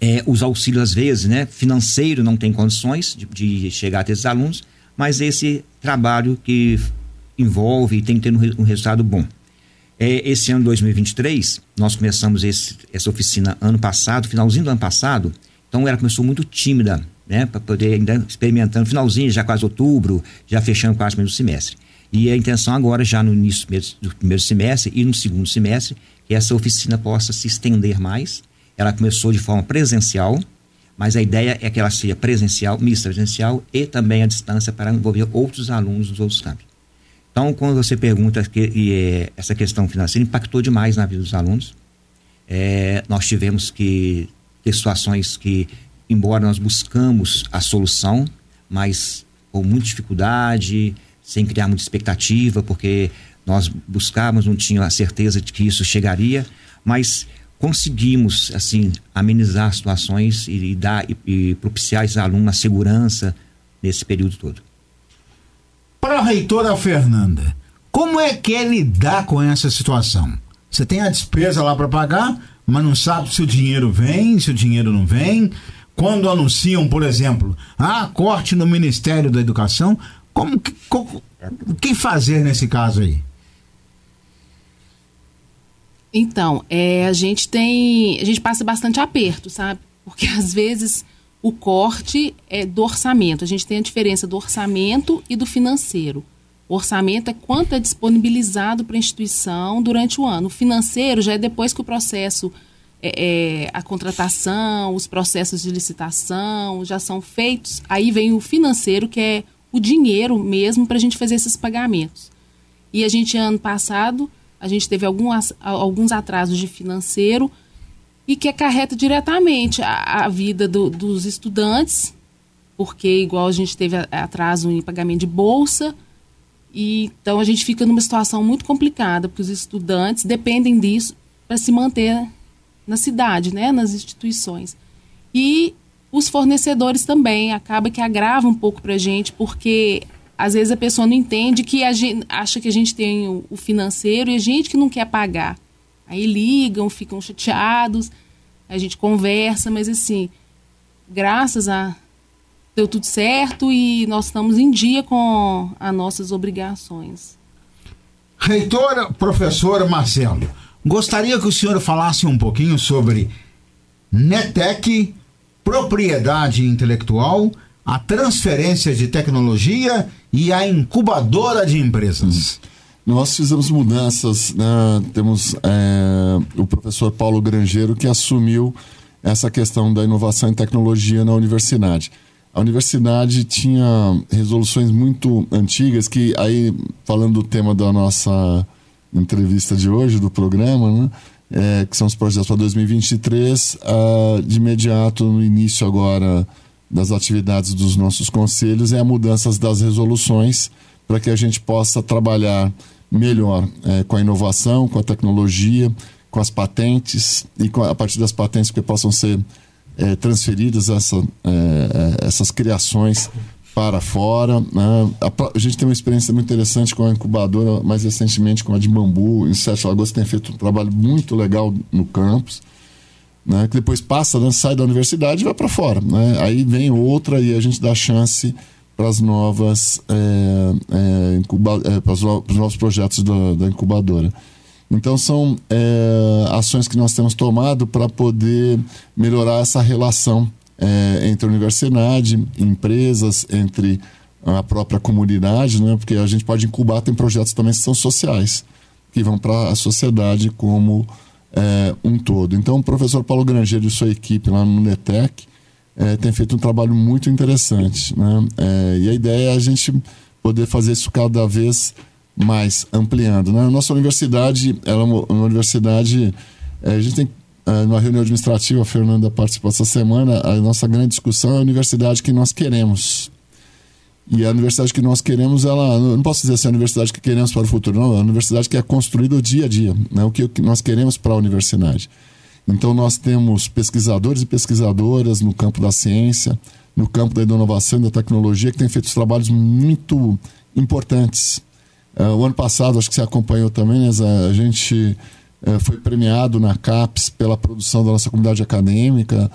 é, os auxílios, às vezes, né, financeiro não tem condições de, de chegar até esses alunos, mas esse trabalho que envolve e tem que ter um, resultado bom. É, esse ano 2023, nós começamos esse, essa oficina ano passado, finalzinho do ano passado, então ela começou muito tímida, né, para poder ainda experimentando, finalzinho, já quase outubro, já fechando quase o mesmo semestre. E a intenção agora, já no início do primeiro semestre e no segundo semestre, que essa oficina possa se estender mais. Ela começou de forma presencial, mas a ideia é que ela seja presencial, mista presencial e também à distância para envolver outros alunos dos outros campos. Então, quando você pergunta que e, é, essa questão financeira impactou demais na vida dos alunos, é, nós tivemos que ter situações que, embora nós buscamos a solução, mas com muita dificuldade, sem criar muita expectativa, porque nós buscávamos, não tinha a certeza de que isso chegaria, mas conseguimos assim amenizar situações e, e dar e, e propiciar esses alunos a segurança nesse período todo. Para a reitora Fernanda, como é que é lidar com essa situação? Você tem a despesa lá para pagar, mas não sabe se o dinheiro vem, se o dinheiro não vem. Quando anunciam, por exemplo, ah, corte no Ministério da Educação, como que, como, o que fazer nesse caso aí? Então, é, a gente tem, a gente passa bastante aperto, sabe? Porque [laughs] às vezes o corte é do orçamento. A gente tem a diferença do orçamento e do financeiro. O orçamento é quanto é disponibilizado para a instituição durante o ano. O financeiro já é depois que o processo, é, é, a contratação, os processos de licitação já são feitos. Aí vem o financeiro, que é o dinheiro mesmo para a gente fazer esses pagamentos. E a gente, ano passado, a gente teve alguns, alguns atrasos de financeiro e que acarreta diretamente a, a vida do, dos estudantes, porque igual a gente teve atraso em pagamento de bolsa, e então a gente fica numa situação muito complicada, porque os estudantes dependem disso para se manter na cidade, né, nas instituições. E os fornecedores também acaba que agrava um pouco para a gente, porque às vezes a pessoa não entende que a gente acha que a gente tem o, financeiro e a gente que não quer pagar. Aí ligam, ficam chateados, a gente conversa, mas assim, graças a deu tudo certo e nós estamos em dia com as nossas obrigações. Reitora, professora Marcelo, gostaria que o senhor falasse um pouquinho sobre NETEC, propriedade intelectual, a transferência de tecnologia e a incubadora de empresas. Hum. Nós fizemos mudanças, né? temos é, o professor Paulo Grangeiro que assumiu essa questão da inovação e tecnologia na universidade. A universidade tinha resoluções muito antigas que aí falando do tema da nossa entrevista de hoje do programa, né? É, que são os projetos para 2023, uh, de imediato no início agora das atividades dos nossos conselhos é a mudança das resoluções para que a gente possa trabalhar melhor é, com a inovação, com a tecnologia, com as patentes e com, a partir das patentes que possam ser é, transferidas essa, é, é essas criações para fora. Né? A, a, gente tem uma experiência muito interessante com a incubadora, mais recentemente com a de Bambu, em Sete Lagoas, tem feito um trabalho muito legal no campus. Né, que depois passa, né, sai da universidade e vai para fora. Né? Aí vem outra e a gente dá chance para as novas é, é, incuba, é, para os novos projetos da, da incubadora. Então são ações que nós temos tomado para poder melhorar essa relação entre a universidade, empresas, entre a própria comunidade, né? porque a gente pode incubar, tem projetos também que são sociais, que vão para a sociedade como é, um todo. Então o professor Paulo Grangeiro e sua equipe lá no NETEC, é, tem feito um trabalho muito interessante. Né? É, e a ideia é a gente poder fazer isso cada vez mais, ampliando. Né? A nossa universidade, ela é uma, uma universidade. É, a gente tem, numa reunião administrativa, a Fernanda participou essa semana, a nossa grande discussão é a universidade que nós queremos. E a universidade que nós queremos, ela. Não posso dizer assim, a universidade que queremos para o futuro, não. É a universidade que é construída o dia a dia. Né? O que nós queremos para a universidade. Então, nós temos pesquisadores e pesquisadoras no campo da ciência, no campo da inovação e da tecnologia, que têm feito trabalhos muito importantes. Uh, o ano passado, acho que você acompanhou também, né, a gente uh, foi premiado na CAPES pela produção da nossa comunidade acadêmica.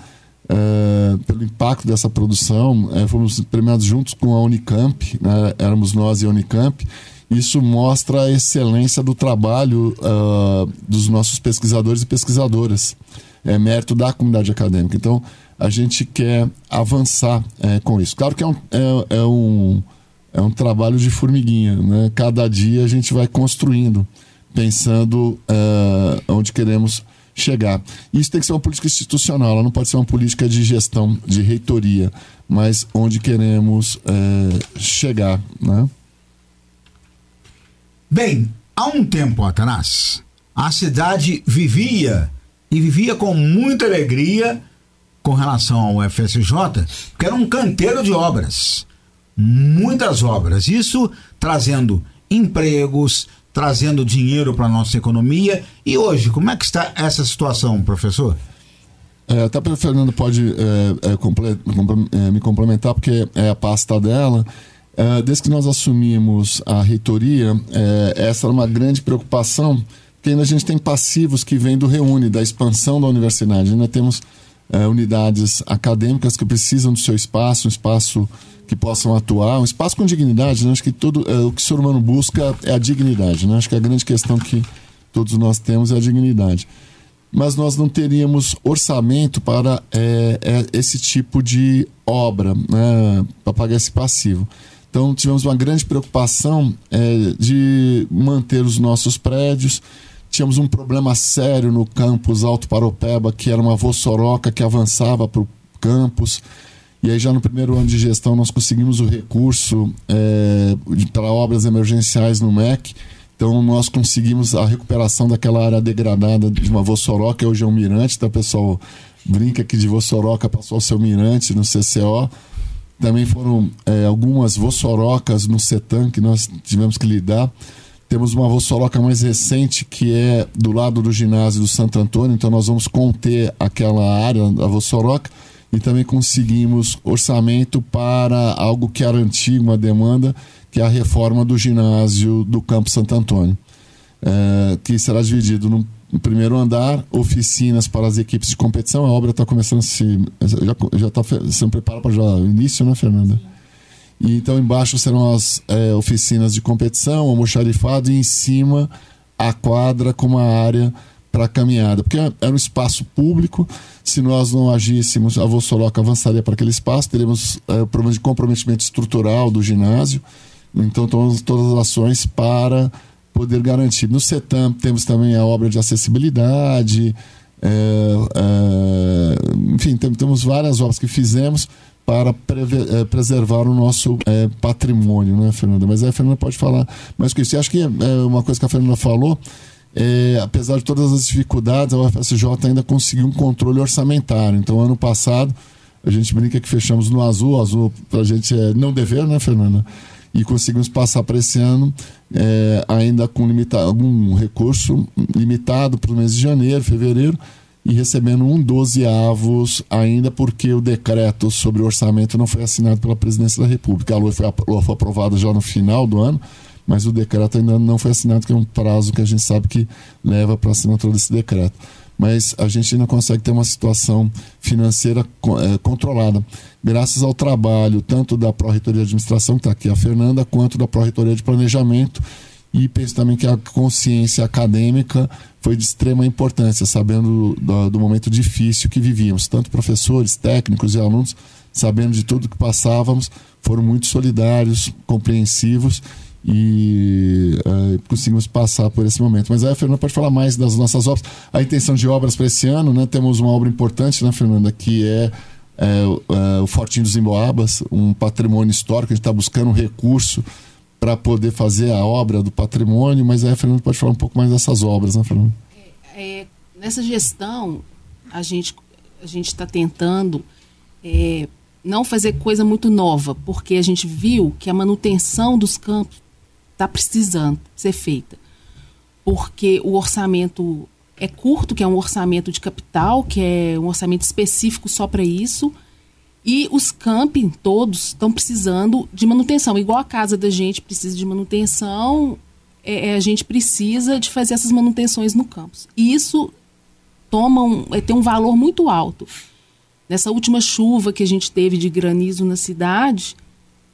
É, pelo impacto dessa produção. É, fomos premiados juntos com a Unicamp, né? éramos nós e a Unicamp. Isso mostra a excelência do trabalho uh, dos nossos pesquisadores e pesquisadoras. É mérito da comunidade acadêmica. Então, a gente quer avançar é, com isso. Claro que é um, é, é, um, é um trabalho de formiguinha. Né? Cada dia a gente vai construindo, pensando uh, onde queremos chegar. Isso tem que ser uma política institucional, ela não pode ser uma política de gestão, de reitoria, mas onde queremos é, chegar. Né? Bem, há um tempo atrás, a cidade vivia e vivia com muita alegria com relação ao FSJ, que era um canteiro de obras. Muitas obras. Isso trazendo empregos, trazendo dinheiro para a nossa economia. E hoje, como é que está essa situação, professor? É, até o Fernando pode é, é, comple é, me complementar, porque é a pasta dela. É, desde que nós assumimos a reitoria, é, essa era uma grande preocupação, porque ainda a gente tem passivos que vêm do Reúne, da expansão da universidade. Ainda temos unidades acadêmicas que precisam do seu espaço, um espaço que possam atuar, um espaço com dignidade. Né? Acho que tudo, é, o que o ser humano busca é a dignidade. Né? Acho que a grande questão que todos nós temos é a dignidade. Mas nós não teríamos orçamento para é, é, esse tipo de obra, né? para pagar esse passivo. Então tivemos uma grande preocupação é, de manter os nossos prédios. Tínhamos um problema sério no campus Alto Paropeba, que era uma vossoroca que avançava para o campus e aí, já no primeiro ano de gestão, nós conseguimos o recurso é, para obras emergenciais no MEC. Então, nós conseguimos a recuperação daquela área degradada de uma Vossoroca, hoje é um mirante. Então, pessoal brinca que de Vossoroca passou a ser mirante no CCO. Também foram é, algumas Vossorocas no CETAM que nós tivemos que lidar. Temos uma Vossoroca mais recente que é do lado do ginásio do Santo Antônio, então nós vamos conter aquela área da Vossoroca e também conseguimos orçamento para algo que era antigo, uma demanda, que é a reforma do ginásio do Campo Santo Antônio, é, que será dividido no, primeiro andar, oficinas para as equipes de competição. A obra está começando a se. Já está sendo preparada para o início, né, Fernanda? E então embaixo serão as é, oficinas de competição, almoxarifado, e em cima a quadra com uma área para a caminhada, porque era um espaço público. Se nós não agíssemos, a Vossoloca avançaria para aquele espaço, teríamos é, problema de comprometimento estrutural do ginásio. Então, tomamos todas as ações para poder garantir. No CETAM, temos também a obra de acessibilidade, é, é, enfim, tem, temos várias obras que fizemos para é, preservar o nosso é, patrimônio, né, Fernanda? Mas a Fernanda pode falar mais com isso. E acho que é, uma coisa que a Fernanda falou é, apesar de todas as dificuldades, a UFSJ ainda conseguiu um controle orçamentário. Então, ano passado, a gente brinca que fechamos no azul, azul para a gente é não dever, né, Fernanda? E conseguimos passar para esse ano é, ainda com algum recurso limitado para o mês de janeiro, fevereiro, e recebendo um dozeavos ainda porque o decreto sobre orçamento não foi assinado pela presidência da República. A lei foi, foi aprovada já no final do ano mas o decreto ainda não foi assinado, que é um prazo que a gente sabe que leva para a assinatura desse decreto. Mas a gente ainda consegue ter uma situação financeira é, controlada, graças ao trabalho tanto da Pró-Reitoria de Administração, que está aqui a Fernanda, quanto da Pró-Reitoria de Planejamento. E penso também que a consciência acadêmica foi de extrema importância, sabendo do, do momento difícil que vivíamos. Tanto professores, técnicos e alunos, sabendo de tudo que passávamos, foram muito solidários, compreensivos e uh, conseguimos passar por esse momento. Mas aí a Fernanda pode falar mais das nossas obras. A intenção de obras para esse ano, né? Temos uma obra importante, né, Fernanda, que é, é, é o Fortinho dos Emboabas, um patrimônio histórico. A gente está buscando um recurso para poder fazer a obra do patrimônio, mas aí a Fernanda pode falar um pouco mais dessas obras, né, Fernanda? É, é nessa gestão, a gente a gente está tentando é, não fazer coisa muito nova, porque a gente viu que a manutenção dos campos está precisando ser feita. Porque o orçamento é curto, que é um orçamento de capital, que é um orçamento específico só para isso. E os camping todos estão precisando de manutenção. Igual a casa da gente precisa de manutenção, é, é, a gente precisa de fazer essas manutenções no campus. E isso toma um, é, tem um valor muito alto. nessa última chuva que a gente teve de granizo na cidade,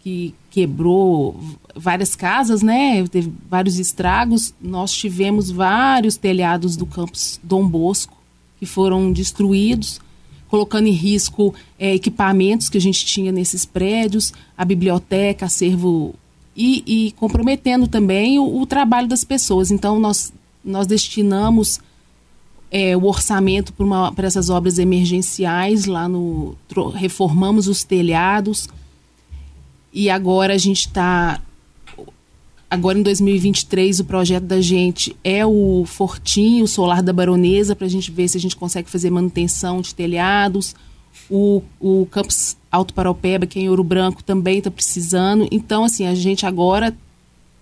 que quebrou várias casas, né? Teve vários estragos. Nós tivemos vários telhados do campus Dom Bosco que foram destruídos, colocando em risco é, equipamentos que a gente tinha nesses prédios, a biblioteca, acervo e, e comprometendo também o, o, trabalho das pessoas. Então nós nós destinamos é, o orçamento para essas obras emergenciais lá no reformamos os telhados e agora a gente está. Agora em 2023, o projeto da gente é o Fortinho, o solar da Baronesa, para a gente ver se a gente consegue fazer manutenção de telhados. O, o Campus Alto Paraupeba, que é em Ouro Branco, também está precisando. Então, assim, a gente agora,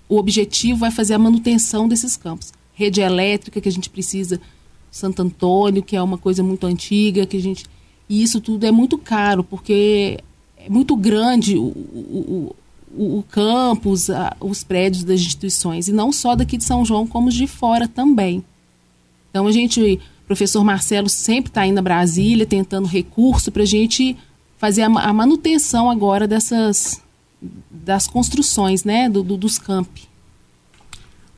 o objetivo é fazer a manutenção desses campos. Rede elétrica, que a gente precisa, Santo Antônio, que é uma coisa muito antiga, que a gente. E isso tudo é muito caro, porque é muito grande o, o, o, o campus, a, os prédios das instituições, e não só daqui de São João, como de fora também. Então a gente, o professor Marcelo sempre está indo a Brasília tentando recurso para a gente fazer a, a, manutenção agora dessas das construções, né, do, do, dos campi.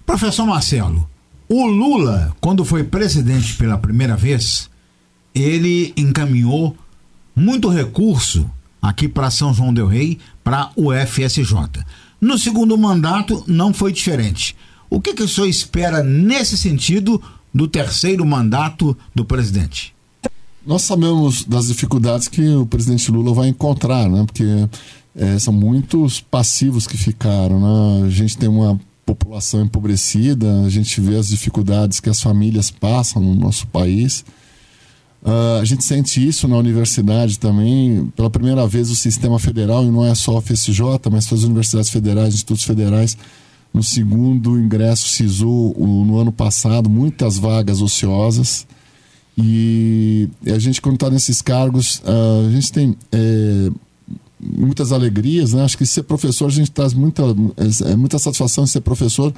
Professor Marcelo, o Lula, quando foi presidente pela primeira vez, ele encaminhou muito recurso aqui para São João Del Rei, para o FSJ. No segundo mandato não foi diferente. O que, que o senhor espera nesse sentido do terceiro mandato do presidente? Nós sabemos das dificuldades que o presidente Lula vai encontrar, né? Porque é, são muitos passivos que ficaram, né? A gente tem uma população empobrecida, a gente vê as dificuldades que as famílias passam no nosso país. Uh, a gente sente isso na universidade também. Pela primeira vez, o sistema federal, e não é só a FSJ, mas as universidades federais, institutos federais, no segundo ingresso SISU, no ano passado, muitas vagas ociosas. E a gente, quando está nesses cargos, uh, a gente tem é, muitas alegrias. Né? Acho que ser professor, a gente traz muita, é, muita satisfação em ser professor,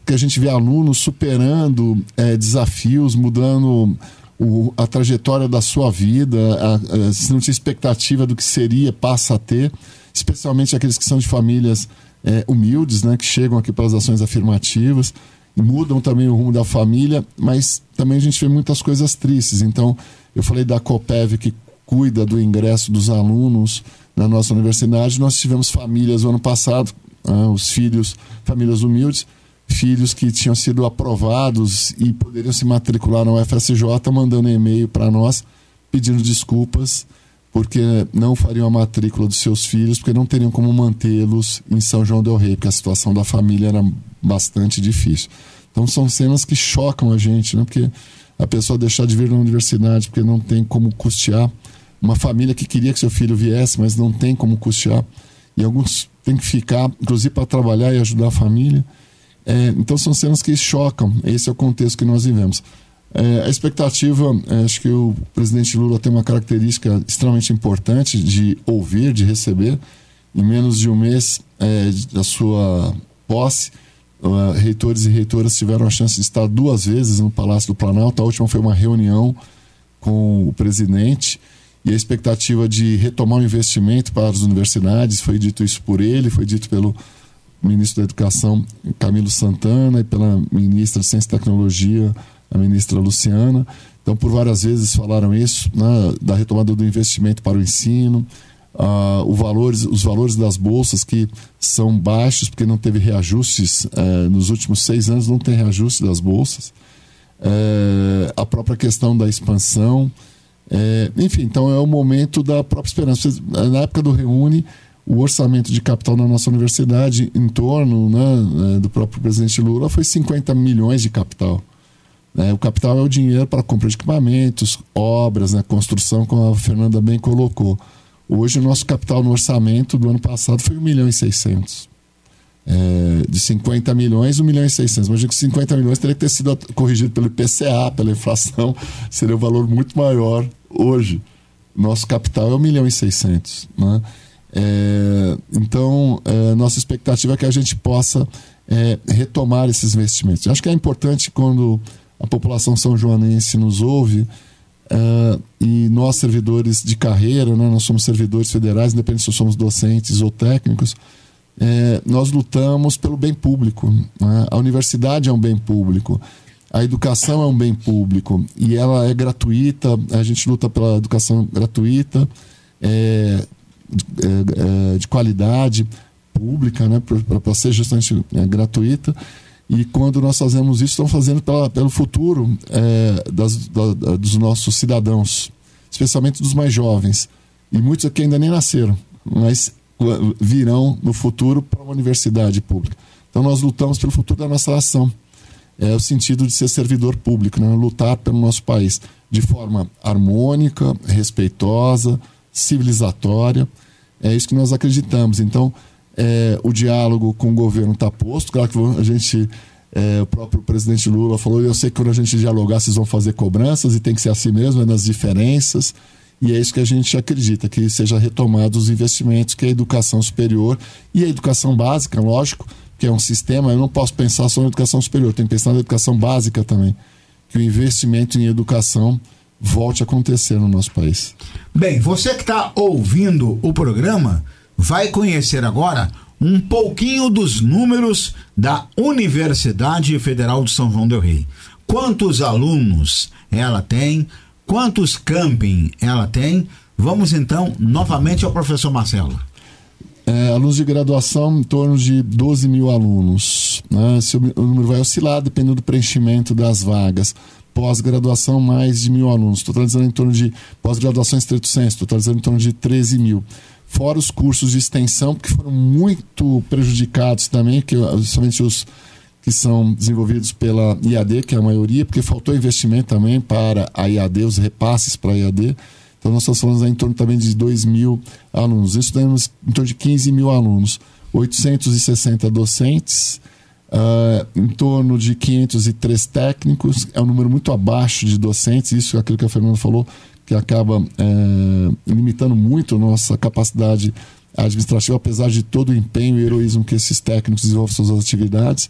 porque a gente vê alunos superando é, desafios, mudando o, a trajetória da sua vida, a, a, se não tinha expectativa do que seria, passa a ter, especialmente aqueles que são de famílias é, humildes, né, que chegam aqui pelas ações afirmativas, mudam também o rumo da família, mas também a gente vê muitas coisas tristes. Então, eu falei da COPEV que cuida do ingresso dos alunos na nossa universidade, nós tivemos famílias no ano passado, ah, os filhos, famílias humildes, filhos que tinham sido aprovados e poderiam se matricular na UFSJ, mandando e-mail para nós pedindo desculpas porque não fariam a matrícula dos seus filhos, porque não teriam como mantê-los em São João del Rei, porque a situação da família era bastante difícil. Então são cenas que chocam a gente, né? porque a pessoa deixar de vir na universidade porque não tem como custear, uma família que queria que seu filho viesse, mas não tem como custear, e alguns têm que ficar, inclusive para trabalhar e ajudar a família. É, então são cenas que chocam. Esse é o contexto que nós vivemos. É, a expectativa, é, acho que o presidente Lula tem uma característica extremamente importante de ouvir, de receber. Em menos de um mês é, da sua posse, uh, reitores e reitoras tiveram a chance de estar duas vezes no Palácio do Planalto. A última foi uma reunião com o presidente e a expectativa de retomar o investimento para as universidades. Foi dito isso por ele, foi dito pelo ministro da Educação, Camilo Santana, e pela ministra de Ciência e Tecnologia, a ministra Luciana. Então, por várias vezes falaram isso, né, da retomada do investimento para o ensino, uh, o valores, os valores das bolsas que são baixos, porque não teve reajustes uh, nos últimos seis anos, não tem reajuste das bolsas. Uh, a própria questão da expansão. Eh, enfim, então é o momento da própria esperança. Na época do Reúne, o orçamento de capital na nossa universidade, em torno né, é, do próprio presidente Lula, foi 50 milhões de capital. É, o capital é o dinheiro para compra de equipamentos, obras, né, construção, como a Fernanda bem colocou. Hoje, o nosso capital no orçamento do ano passado foi 1 milhão e 600. É, de 50 milhões, 1 milhão e 600. Imagina que 50 milhões teria que ter sido corrigido pelo IPCA, pela inflação, [laughs] seria um valor muito maior hoje. Nosso capital é 1 milhão e 600. Né? É, então, é, nossa expectativa é que a gente possa é, retomar esses investimentos. Acho que é importante quando a população são joanense nos ouve, Uh, e nós, servidores de carreira, né, nós somos servidores federais, independente se somos docentes ou técnicos, é, nós lutamos pelo bem público. Né? A universidade é um bem público, a educação é um bem público e ela é gratuita. A gente luta pela educação gratuita, é, é, é de qualidade pública, né, para ser justamente é, gratuita. E quando nós fazemos isso, estamos fazendo pela, pelo futuro é, das, da, dos nossos cidadãos, especialmente dos mais jovens. E muitos aqui ainda nem nasceram, mas virão no futuro para uma universidade pública. Então nós lutamos pelo futuro da nossa nação. É o sentido de ser servidor público, né? lutar pelo nosso país de forma harmônica, respeitosa, civilizatória. É isso que nós acreditamos. Então, é, o diálogo com o governo está posto. Claro que a gente, é, o próprio presidente Lula falou: eu sei que quando a gente dialogar, vocês vão fazer cobranças e tem que ser assim mesmo, é nas diferenças. E é isso que a gente acredita, que seja retomado os investimentos, que a educação superior e a educação básica, lógico, que é um sistema, eu não posso pensar só na educação superior, tem que pensar na educação básica também. Que o investimento em educação volte a acontecer no nosso país. Bem, você que está ouvindo o programa, vai conhecer agora um pouquinho dos números da Universidade Federal de São João del Rei. Quantos alunos ela tem? Quantos camping ela tem? Vamos então novamente ao professor Marcelo. É, alunos de graduação, em torno de 12 mil alunos. Né? o número vai oscilar dependendo do preenchimento das vagas. Pós-graduação, mais de mil alunos. Trazendo em torno de pós-graduação estrito senso, trazendo em torno de 13 mil fora os cursos de extensão, que foram muito prejudicados também, que somente os que são desenvolvidos pela IAD, que é a maioria, porque faltou investimento também para a IAD, os repasses para a IAD. Então, nós estamos falando em torno também de 2 mil alunos. Isso temos em torno de 15 mil alunos, 860 docentes, uh, em torno de 503 técnicos, é um número muito abaixo de docentes, isso é aquilo que a Fernanda falou, que acaba é, limitando muito a nossa capacidade administrativa, apesar de todo o empenho e heroísmo que esses técnicos desenvolvem suas atividades.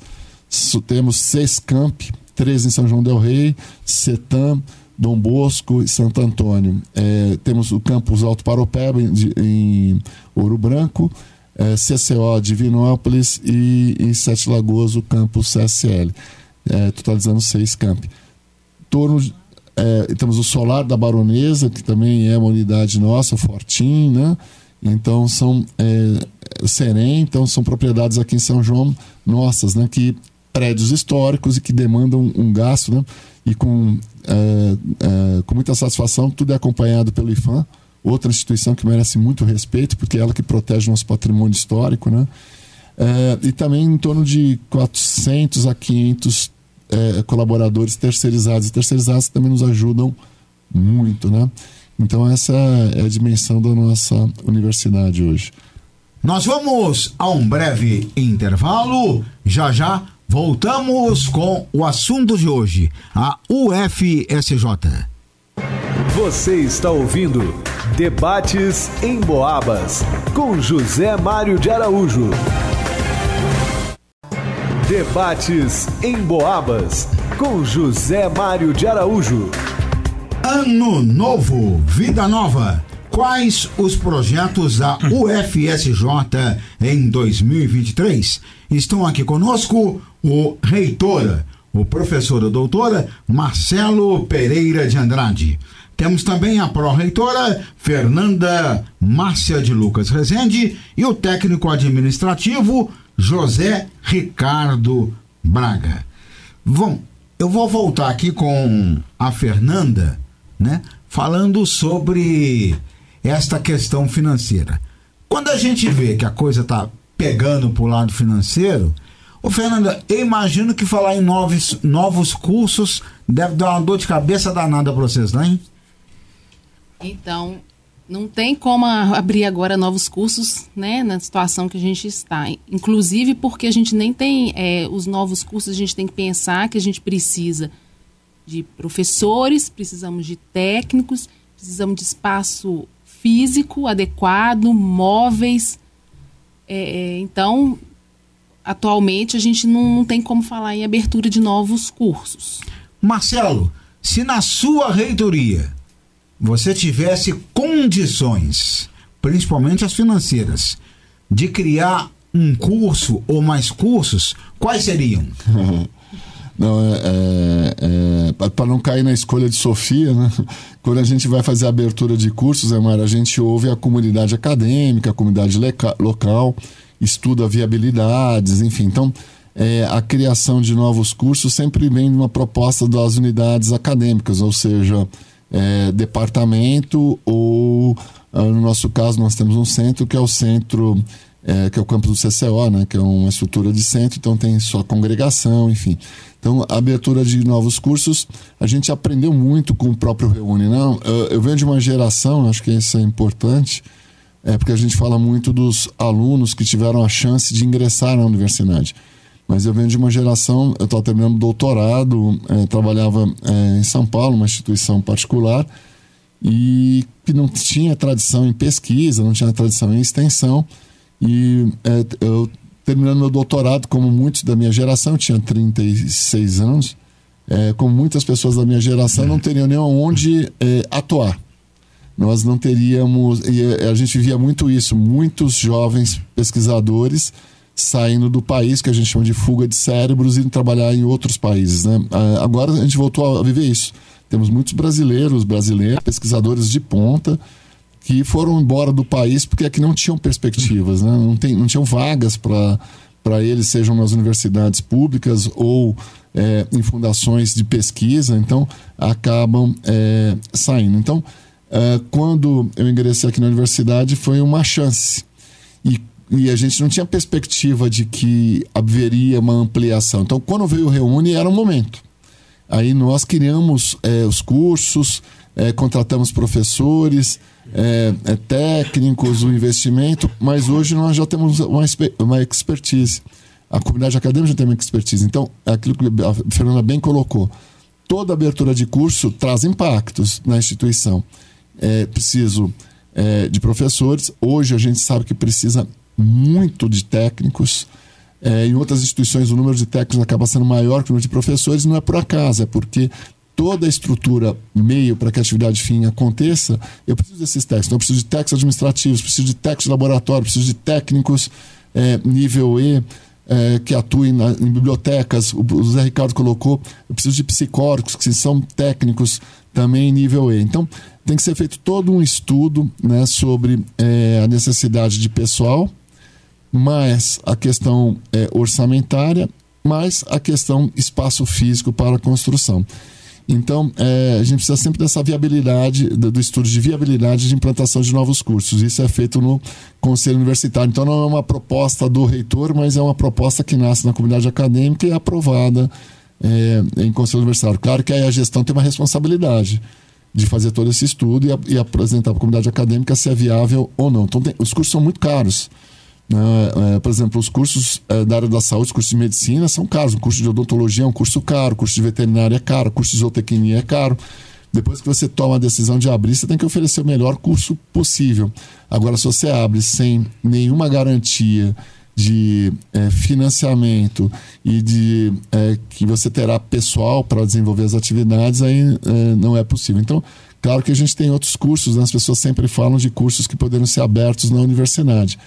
Temos seis campi, três em São João del Rei, Setam, Dom Bosco e Santo Antônio. É, temos o campus Alto Paropeba em, em Ouro Branco, é, CCO Divinópolis e em Sete Lagoas o campus CSL, é, totalizando seis campi. Torno é, temos o Solar da Baronesa, que também é uma unidade nossa, Fortim, né? Então são é, então são propriedades aqui em São João nossas, né? Que prédios históricos e que demandam um gasto, né? E com, é, é, com muita satisfação, tudo é acompanhado pelo IFAM, outra instituição que merece muito respeito, porque é ela que protege o nosso patrimônio histórico, né? É, e também em torno de 400 a 500 é, colaboradores terceirizados. E terceirizados também nos ajudam muito, né? Então essa é a dimensão da nossa universidade hoje. Nós vamos a um breve intervalo. Já já voltamos com o assunto de hoje, a UFSJ. Você está ouvindo Debates em Boabas com José Mário de Araújo. Debates em Boabas, com José Mário de Araújo. Ano Novo, Vida Nova. Quais os projetos da UFSJ em 2023? Estão aqui conosco o reitor, o professor doutora Marcelo Pereira de Andrade. Temos também a pró-reitora Fernanda Márcia de Lucas Rezende e o técnico administrativo José Ricardo Braga. Bom, eu vou voltar aqui com a Fernanda, né, falando sobre esta questão financeira. Quando a gente vê que a coisa está pegando para o lado financeiro, ô Fernanda, eu imagino que falar em novos, novos cursos deve dar uma dor de cabeça danada para vocês, né? Então, não tem como abrir agora novos cursos, né, na situação que a gente está. Inclusive porque a gente nem tem é, os novos cursos, a gente tem que pensar que a gente precisa de professores, precisamos de técnicos, precisamos de espaço físico adequado, móveis. É, é então, atualmente a gente não, não tem como falar em abertura de novos cursos. Marcelo, se na sua reitoria você tivesse condições, principalmente as financeiras, de criar um curso ou mais cursos, quais seriam? [laughs] Não, é, é, é para não cair na escolha de Sofia, né? [laughs] Quando a gente vai fazer a abertura de cursos, é, Mara, a gente ouve a comunidade acadêmica, a comunidade local, estuda viabilidades, enfim. Então, é, a criação de novos cursos sempre vem de uma proposta das unidades acadêmicas, ou seja, é, departamento ou, ah, no nosso caso, nós temos um centro que é o centro, é, que é o campus do CCO, né, que é uma estrutura de centro, então tem sua congregação, enfim. Então, a abertura de novos cursos, a gente aprendeu muito com o próprio Reúne. Não, eu, eu venho de uma geração, acho que isso é importante, é porque a gente fala muito dos alunos que tiveram a chance de ingressar na universidade. Mas eu venho de uma geração, eu estava terminando doutorado, é, trabalhava é, em São Paulo, uma instituição particular, e que não tinha tradição em pesquisa, não tinha tradição em extensão. E é, eu, terminando meu doutorado, como muitos da minha geração, eu tinha 36 anos, é, como muitas pessoas da minha geração, não teriam nem onde é, atuar. Nós não teríamos. E a gente via muito isso, muitos jovens pesquisadores saindo do país, que a gente chama de fuga de cérebros, e trabalhar em outros países. Né? Ah, agora a gente voltou a viver isso. Temos muitos brasileiros, brasileiros, pesquisadores de ponta, que foram embora do país porque aqui não tinham perspectivas, né? não, tem, não tinham vagas para eles, sejam nas universidades públicas ou é, em fundações de pesquisa, então acabam é, saindo. Então, é, quando eu ingressei aqui na universidade, foi uma chance. E e a gente não tinha perspectiva de que haveria uma ampliação. Então, quando veio o Reúne, era um momento. Aí nós criamos é, os cursos, é, contratamos professores, é, é técnicos, o investimento, mas hoje nós já temos uma, uma expertise. A comunidade acadêmica já tem uma expertise. Então, é aquilo que a Fernanda bem colocou, toda abertura de curso traz impactos na instituição. É preciso é, de professores. Hoje a gente sabe que precisa muito de técnicos. É, em outras instituições, o número de técnicos acaba sendo maior que o número de professores, não é por acaso, é porque toda a estrutura meio para que a atividade fim aconteça, eu preciso desses técnicos. Então, eu preciso de técnicos administrativos, preciso de técnicos de laboratório, preciso de técnicos é, nível E. É, que atuem na, em bibliotecas, o, o Zé Ricardo colocou, eu preciso de psicólogos, que são técnicos também nível E. Então, tem que ser feito todo um estudo né, sobre é, a necessidade de pessoal, mais a questão é, orçamentária, mais a questão espaço físico para a construção. Então, é, a gente precisa sempre dessa viabilidade, do, do, estudo de viabilidade de implantação de novos cursos. Isso é feito no Conselho Universitário. Então, não é uma proposta do reitor, mas é uma proposta que nasce na comunidade acadêmica e é aprovada é, em Conselho Universitário. Claro que aí a gestão tem uma responsabilidade de fazer todo esse estudo e, e apresentar para a comunidade acadêmica se é viável ou não. Então, tem, os cursos são muito caros. Né? É, por exemplo, os cursos é, da área da saúde, os cursos de medicina são caros. O curso de odontologia é um curso caro, o curso de veterinária é caro, o curso de zootecnia é caro. Depois que você toma a decisão de abrir, você tem que oferecer o melhor curso possível. Agora, se você abre sem nenhuma garantia de é, financiamento e de é, que você terá pessoal para desenvolver as atividades, aí é, não é possível. Então, claro que a gente tem outros cursos, né? as pessoas sempre falam de cursos que poderiam ser abertos na universidade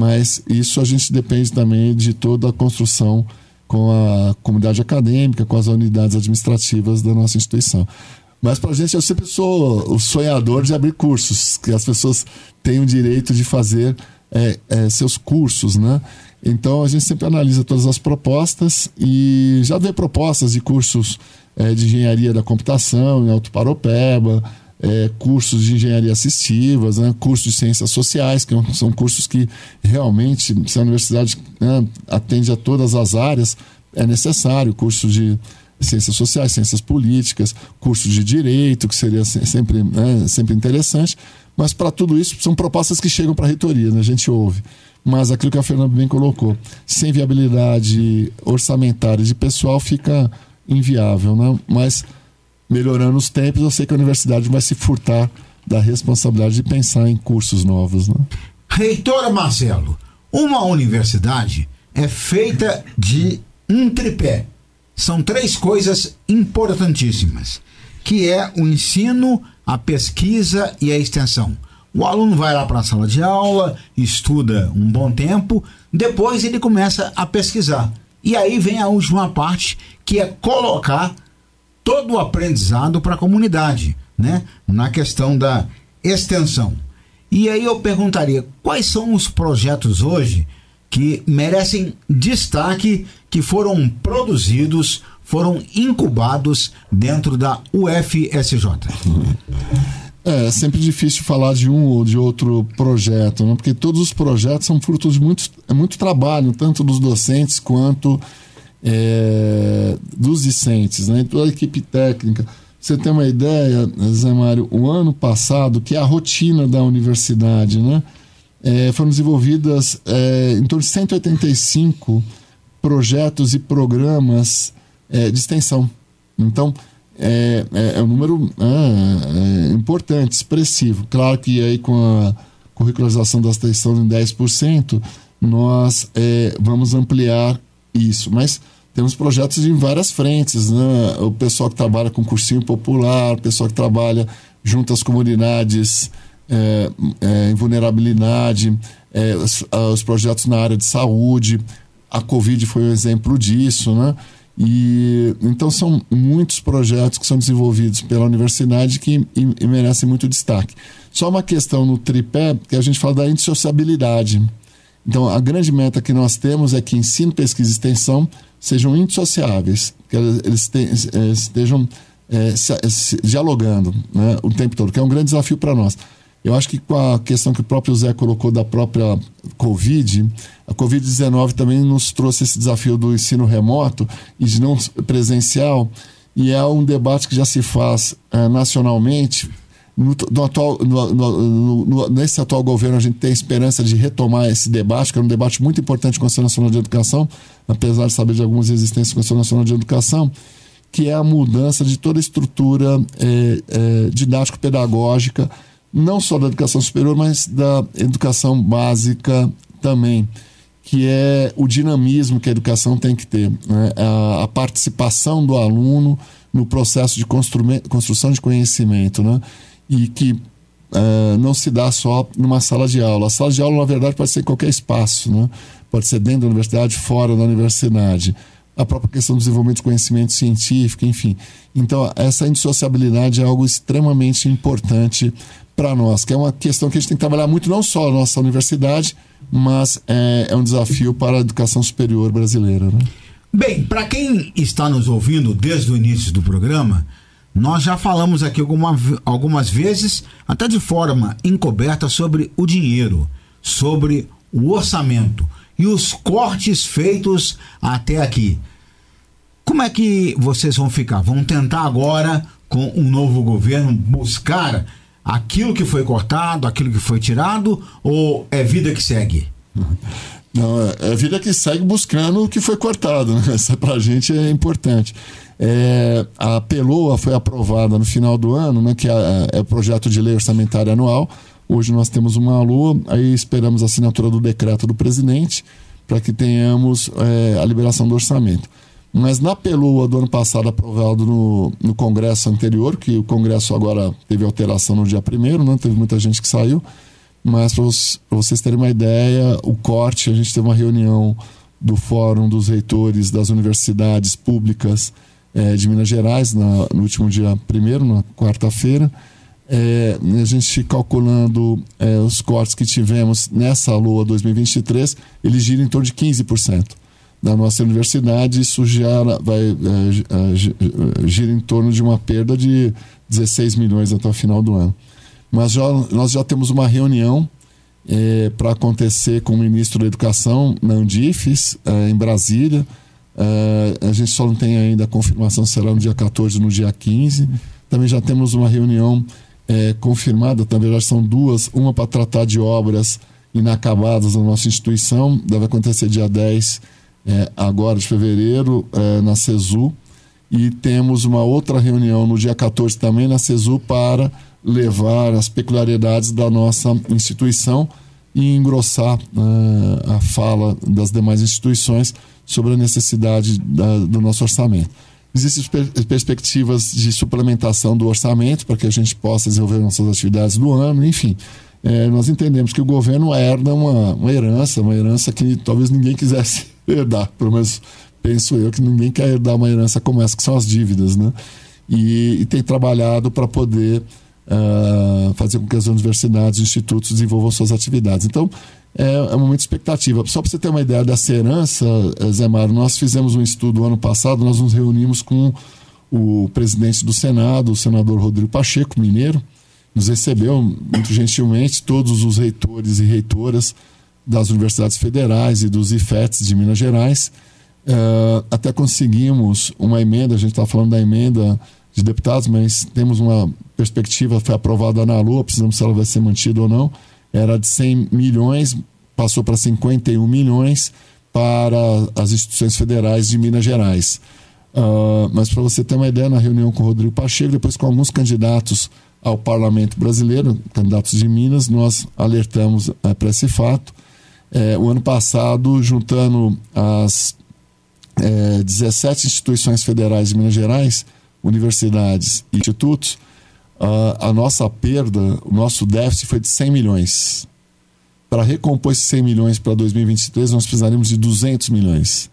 mas isso a gente depende também de toda a construção com a comunidade acadêmica, com as unidades administrativas da nossa instituição. Mas para a gente, eu sempre sou o sonhador de abrir cursos, que as pessoas têm o direito de fazer é, é, seus cursos, né? Então a gente sempre analisa todas as propostas e já vê propostas de cursos é, de engenharia da computação em Alto Paropeba, é, cursos de engenharia assistivas, né, cursos de ciências sociais, que é são cursos que realmente, se a universidade né, atende a todas as áreas, é necessário, curso de ciências sociais, ciências políticas, curso de direito, que seria sempre, né, sempre interessante, mas para tudo isso são propostas que chegam para a reitoria, né, a gente ouve. Mas aquilo que a Fernanda bem colocou, sem viabilidade orçamentária de pessoal fica inviável, né? mas melhorando os tempos, eu sei que a universidade vai se furtar da responsabilidade de pensar em cursos novos. Né? Reitor Marcelo, uma universidade é feita de um tripé. São três coisas importantíssimas, que é o ensino, a pesquisa e a extensão. O aluno vai lá para a sala de aula, estuda um bom tempo, depois ele começa a pesquisar. E aí vem a última parte, que é colocar todo o aprendizado para a comunidade, né? Na questão da extensão. E aí eu perguntaria, quais são os projetos hoje que merecem destaque, que foram produzidos, foram incubados dentro da UFSJ? É, é sempre difícil falar de um ou de outro projeto, né? porque todos os projetos são frutos de muito, é muito trabalho, tanto dos docentes quanto é, dos discentes, né? toda a equipe técnica. Você tem uma ideia, Zé Mário, o ano passado, que é a rotina da universidade, né? É, foram desenvolvidas é, em torno de 185 projetos e programas é, de extensão. Então, é, é, é um número é, importante, expressivo. Claro que aí com a curricularização da extensão em 10%, nós vamos ampliar isso. Mas temos projetos em várias frentes, né? O pessoal que trabalha com cursinho popular, o pessoal que trabalha junto às comunidades é, é, em vulnerabilidade, é, os, os, projetos na área de saúde. A Covid foi um exemplo disso, né? E, então são muitos projetos que são desenvolvidos pela universidade que e, e merecem muito destaque. Só uma questão no tripé, que a gente fala da indissociabilidade. Então, a grande meta que nós temos é que ensino, pesquisa e extensão sejam indissociáveis, que eles, estejam é, se, se, dialogando né, o tempo todo, que é um grande desafio para nós. Eu acho que com a questão que o próprio Zé colocou da própria Covid, a Covid-19 também nos trouxe esse desafio do ensino remoto e de não presencial, e é um debate que já se faz é, nacionalmente. No, no atual, no, nesse atual governo, a gente tem esperança de retomar esse debate, que é um debate muito importante com o Conselho Nacional de Educação, apesar de saber de algumas existências do Conselho Nacional de Educação, que é a mudança de toda a estrutura é, é, didático-pedagógica não só da educação superior, mas da educação básica também, que é o dinamismo que a educação tem que ter, né? a, a, participação do aluno no processo de construção de conhecimento, né? E que uh, não se dá só numa sala de aula. A sala de aula, na verdade, pode ser em qualquer espaço, né? pode ser dentro da universidade, fora da universidade a própria questão do desenvolvimento de conhecimento científico, enfim. Então, essa indissociabilidade é algo extremamente importante para nós, que é uma questão que a gente tem que trabalhar muito, não só na nossa universidade, mas é, é um desafio para a educação superior brasileira. Né? Bem, para quem está nos ouvindo desde o início do programa, nós já falamos aqui alguma, algumas vezes, até de forma encoberta, sobre o dinheiro, sobre o orçamento e os cortes feitos até aqui. Como é que vocês vão ficar? Vão tentar agora, com um novo governo, buscar aquilo que foi cortado, aquilo que foi tirado, ou é vida que segue? Não, é, é vida que segue buscando o que foi cortado. Né? [laughs] Isso para a gente é importante. É, a PELOA foi aprovada no final do ano, né, que é, é o projeto de lei orçamentária anual. Hoje nós temos uma LOA, aí esperamos a assinatura do decreto do presidente para que tenhamos é, a liberação do orçamento. Mas na PELUA do ano passado, aprovado no, no Congresso anterior, que o Congresso agora teve alteração no dia primeiro, né? teve muita gente que saiu, mas para vocês terem uma ideia, o corte, a gente teve uma reunião do Fórum dos Reitores das Universidades Públicas é, de Minas Gerais, na, no último dia primeiro, na quarta-feira. É, a gente calculando é, os cortes que tivemos nessa LOA 2023, eles giram em torno de 15% da nossa universidade, isso gera, vai, é, é, gira em torno de uma perda de 16 milhões até o final do ano. Mas já, nós já temos uma reunião é, para acontecer com o ministro da Educação na Andifes, é, em Brasília. É, a gente só não tem ainda a confirmação se será no dia 14 ou no dia 15. Também já temos uma reunião é, confirmada, na verdade são duas, uma para tratar de obras inacabadas na nossa instituição, deve acontecer dia 10 é, agora de fevereiro é, na CESU e temos uma outra reunião no dia 14 também na CESU para levar as peculiaridades da nossa instituição e engrossar é, a fala das demais instituições sobre a necessidade da, do nosso orçamento. existem per perspectivas de suplementação do orçamento para que a gente possa desenvolver nossas atividades do ano, enfim. É, nós entendemos que o governo herda uma, uma herança, uma herança que talvez ninguém quisesse [laughs] herdar, pelo menos penso eu que ninguém quer herdar uma herança como essa, que são as dívidas, né? E, e tem trabalhado para poder uh, fazer com que as universidades e institutos desenvolvam suas atividades. Então, é, é um momento de expectativa. Só para você ter uma ideia dessa herança, eh, Zé Mário, nós fizemos um estudo ano passado, nós nos reunimos com o presidente do Senado, o senador Rodrigo Pacheco, mineiro, nos recebeu muito gentilmente todos os reitores e reitoras das universidades federais e dos IFETs de Minas Gerais. Uh, até conseguimos uma emenda, a gente está falando da emenda de deputados, mas temos uma perspectiva, foi aprovada na Lua, precisamos se ela vai ser mantida ou não, era de 100 milhões, passou para 51 milhões para as instituições federais de Minas Gerais. Uh, mas para você ter uma ideia, na reunião com o Rodrigo Pacheco, depois com alguns candidatos ao parlamento brasileiro, candidatos de Minas, nós alertamos uh, para esse fato. É, o ano passado, juntando as é, 17 instituições federais de Minas Gerais, universidades e institutos, uh, a nossa perda, o nosso déficit foi de 100 milhões. Para recompor esses 100 milhões para 2023, nós precisaríamos de 200 milhões.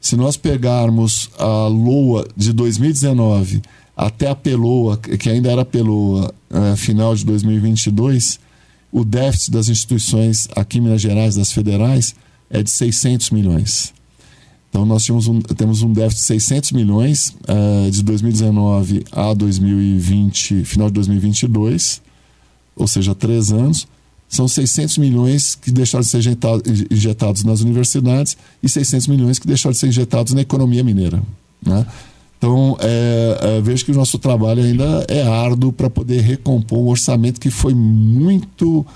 Se nós pegarmos a LOA de 2019 até a PELOA, que ainda era PELOA, uh, final de 2022, o déficit das instituições aqui em Minas Gerais, das federais, é de 600 milhões. Então, nós tínhamos um, temos um déficit de 600 milhões uh, de 2019 a 2020, final de 2022, ou seja, três anos. São 600 milhões que deixaram de ser injetado, injetados nas universidades e 600 milhões que deixaram de ser injetados na economia mineira. Né? Então, é, é, vejo que o nosso trabalho ainda é árduo para poder recompor um orçamento que foi muito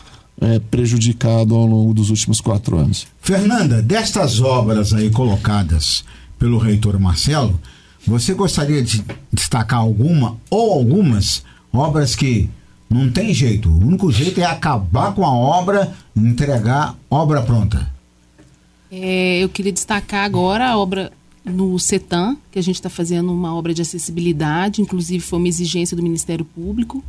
é, prejudicado ao longo dos últimos quatro anos. Fernanda, destas obras aí colocadas pelo reitor Marcelo, você gostaria de destacar alguma ou algumas obras que não tem jeito, o único jeito é acabar com a obra, entregar obra pronta? É, eu queria destacar agora a obra no CETAM, que a gente está fazendo uma obra de acessibilidade, inclusive foi uma exigência do Ministério Público.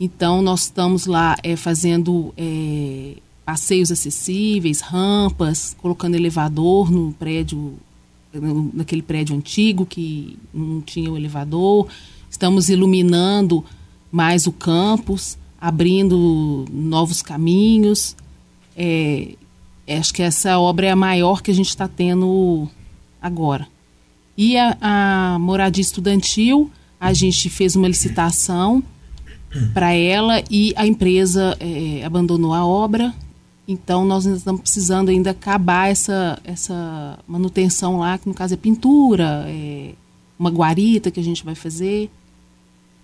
Então, nós estamos lá é, fazendo é, passeios acessíveis, rampas, colocando elevador no prédio, no, naquele prédio antigo que não tinha o elevador. Estamos iluminando mais o campus, abrindo novos caminhos. É, acho que essa obra é a maior que a gente está tendo agora. E a, a moradia estudantil, a gente fez uma licitação para ela e a empresa é, abandonou a obra. Então nós estamos precisando ainda acabar essa, essa manutenção lá, que no caso é pintura, é uma guarita que a gente vai fazer.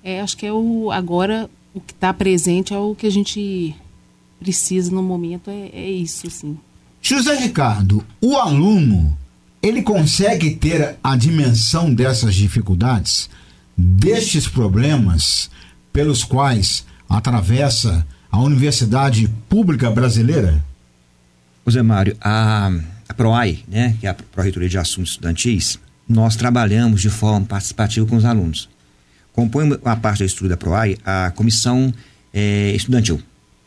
É, acho que é o agora o que está presente é o que a gente precisa no momento é, é isso, sim. José Ricardo, o aluno ele consegue ter a dimensão dessas dificuldades, destes problemas pelos quais atravessa a Universidade Pública Brasileira? José Mário, a, a PROAI, né, que é a Pró-Reitoria de Assuntos Estudantis, nós trabalhamos de forma participativa com os alunos. Compõe a parte do estudo da PROAI a comissão é, estudantil.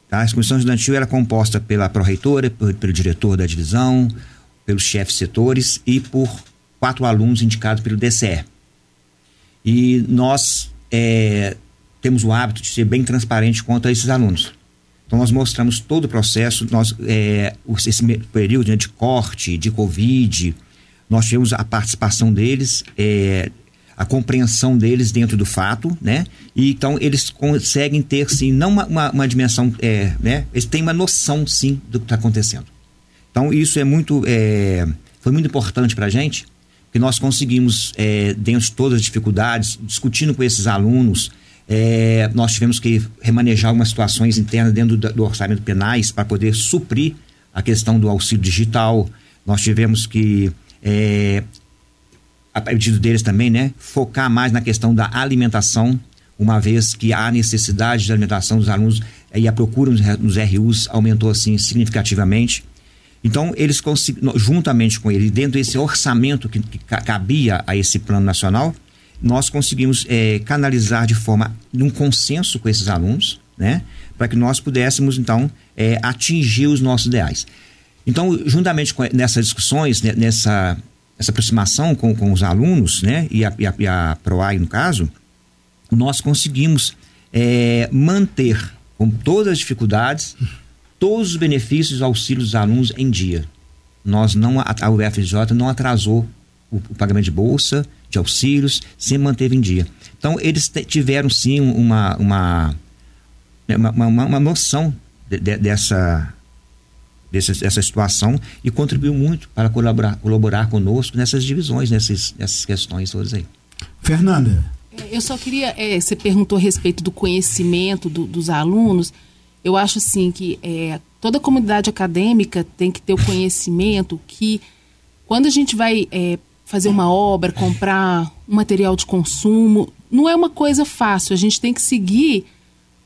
Tá? A comissão estudantil era composta pela pró-reitora, pelo diretor da divisão, pelos chefes setores e por quatro alunos indicados pelo DCE. E nós é, temos o hábito de ser bem transparente quanto a esses alunos. Então, nós mostramos todo o processo, nós, é, esse período né, de corte, de Covid, nós tivemos a participação deles, é, a compreensão deles dentro do fato, né? E então eles conseguem ter, sim, não uma, uma, uma dimensão, é, né? Eles têm uma noção, sim, do que está acontecendo. Então, isso é muito, é, foi muito importante para a gente, que nós conseguimos, é, dentro de todas as dificuldades, discutindo com esses alunos, é, nós tivemos que remanejar algumas situações internas dentro do, do orçamento penais para poder suprir a questão do auxílio digital. Nós tivemos que, é, a pedido deles também, né, focar mais na questão da alimentação, uma vez que a necessidade de alimentação dos alunos e a procura nos, nos RUs aumentou assim significativamente. Então, eles juntamente com ele, dentro desse orçamento que, que cabia a esse plano nacional, nós conseguimos é, canalizar de forma, num consenso com esses alunos, né? Para que nós pudéssemos, então, é, atingir os nossos ideais. Então, juntamente com nessas discussões, né, nessa essa aproximação com, com os alunos, né? E a, e a, e a PROAI, no caso, nós conseguimos é, manter, com todas as dificuldades, todos os benefícios e auxílios dos alunos em dia. Nós não, a, a UFJ não atrasou o, o, pagamento de bolsa, de auxílios, sempre manteve em dia. Então, eles tiveram sim uma, uma, uma, uma, uma noção de, de, dessa, dessa, dessa situação e contribuiu muito para colaborar, colaborar conosco nessas divisões, nessas, nessas questões todas aí. Fernanda. É, eu só queria, é, você perguntou a respeito do conhecimento do, dos alunos. Eu acho assim que é, toda comunidade acadêmica tem que ter o conhecimento que quando a gente vai é, fazer uma obra, comprar um material de consumo, não é uma coisa fácil. A gente tem que seguir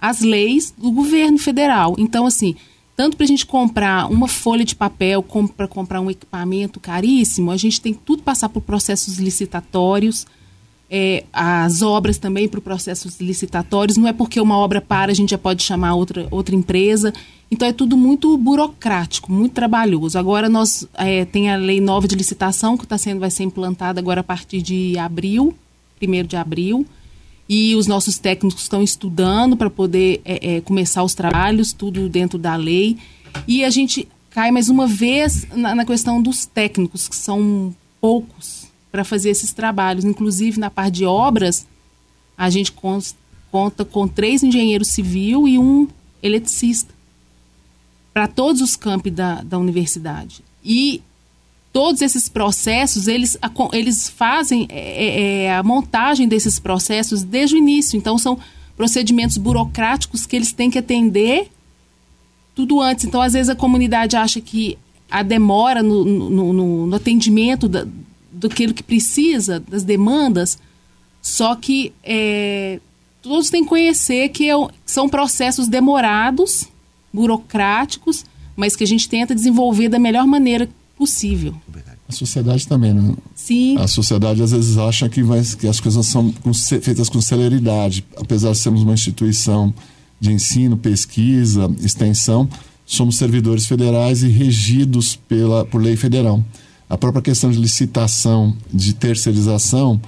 as leis do governo federal. Então, assim, tanto para a gente comprar uma folha de papel, como para comprar um equipamento caríssimo, a gente tem que tudo passar por processos licitatórios é, as obras também para processos licitatórios. Não é porque uma obra para, a gente já pode chamar outra, outra empresa. Então é tudo muito burocrático, muito trabalhoso. Agora nós é, tem a lei nova de licitação que está sendo, vai ser implantada agora a partir de abril, primeiro de abril. E os nossos técnicos estão estudando para poder é, é, começar os trabalhos, tudo dentro da lei. E a gente cai mais uma vez na, na questão dos técnicos, que são poucos para fazer esses trabalhos. Inclusive, na parte de obras, a gente conta com três engenheiros civil e um eletricista para todos os campi da, da universidade. E todos esses processos, eles, eles fazem é, é, é, a montagem desses processos desde o início. Então, são procedimentos burocráticos que eles têm que atender tudo antes. Então, às vezes, a comunidade acha que a demora no, no, no, no atendimento da, que que precisa, das demandas, só que é, todos têm que conhecer que é, são processos demorados, burocráticos, mas que a gente tenta desenvolver da melhor maneira possível. A sociedade também, né? Sim. A sociedade às vezes acha que, vai, que as coisas são feitas com celeridade. Apesar de sermos uma instituição de ensino, pesquisa, extensão, somos servidores federais e regidos pela, por lei federal. A própria questão de licitação, de terceirização,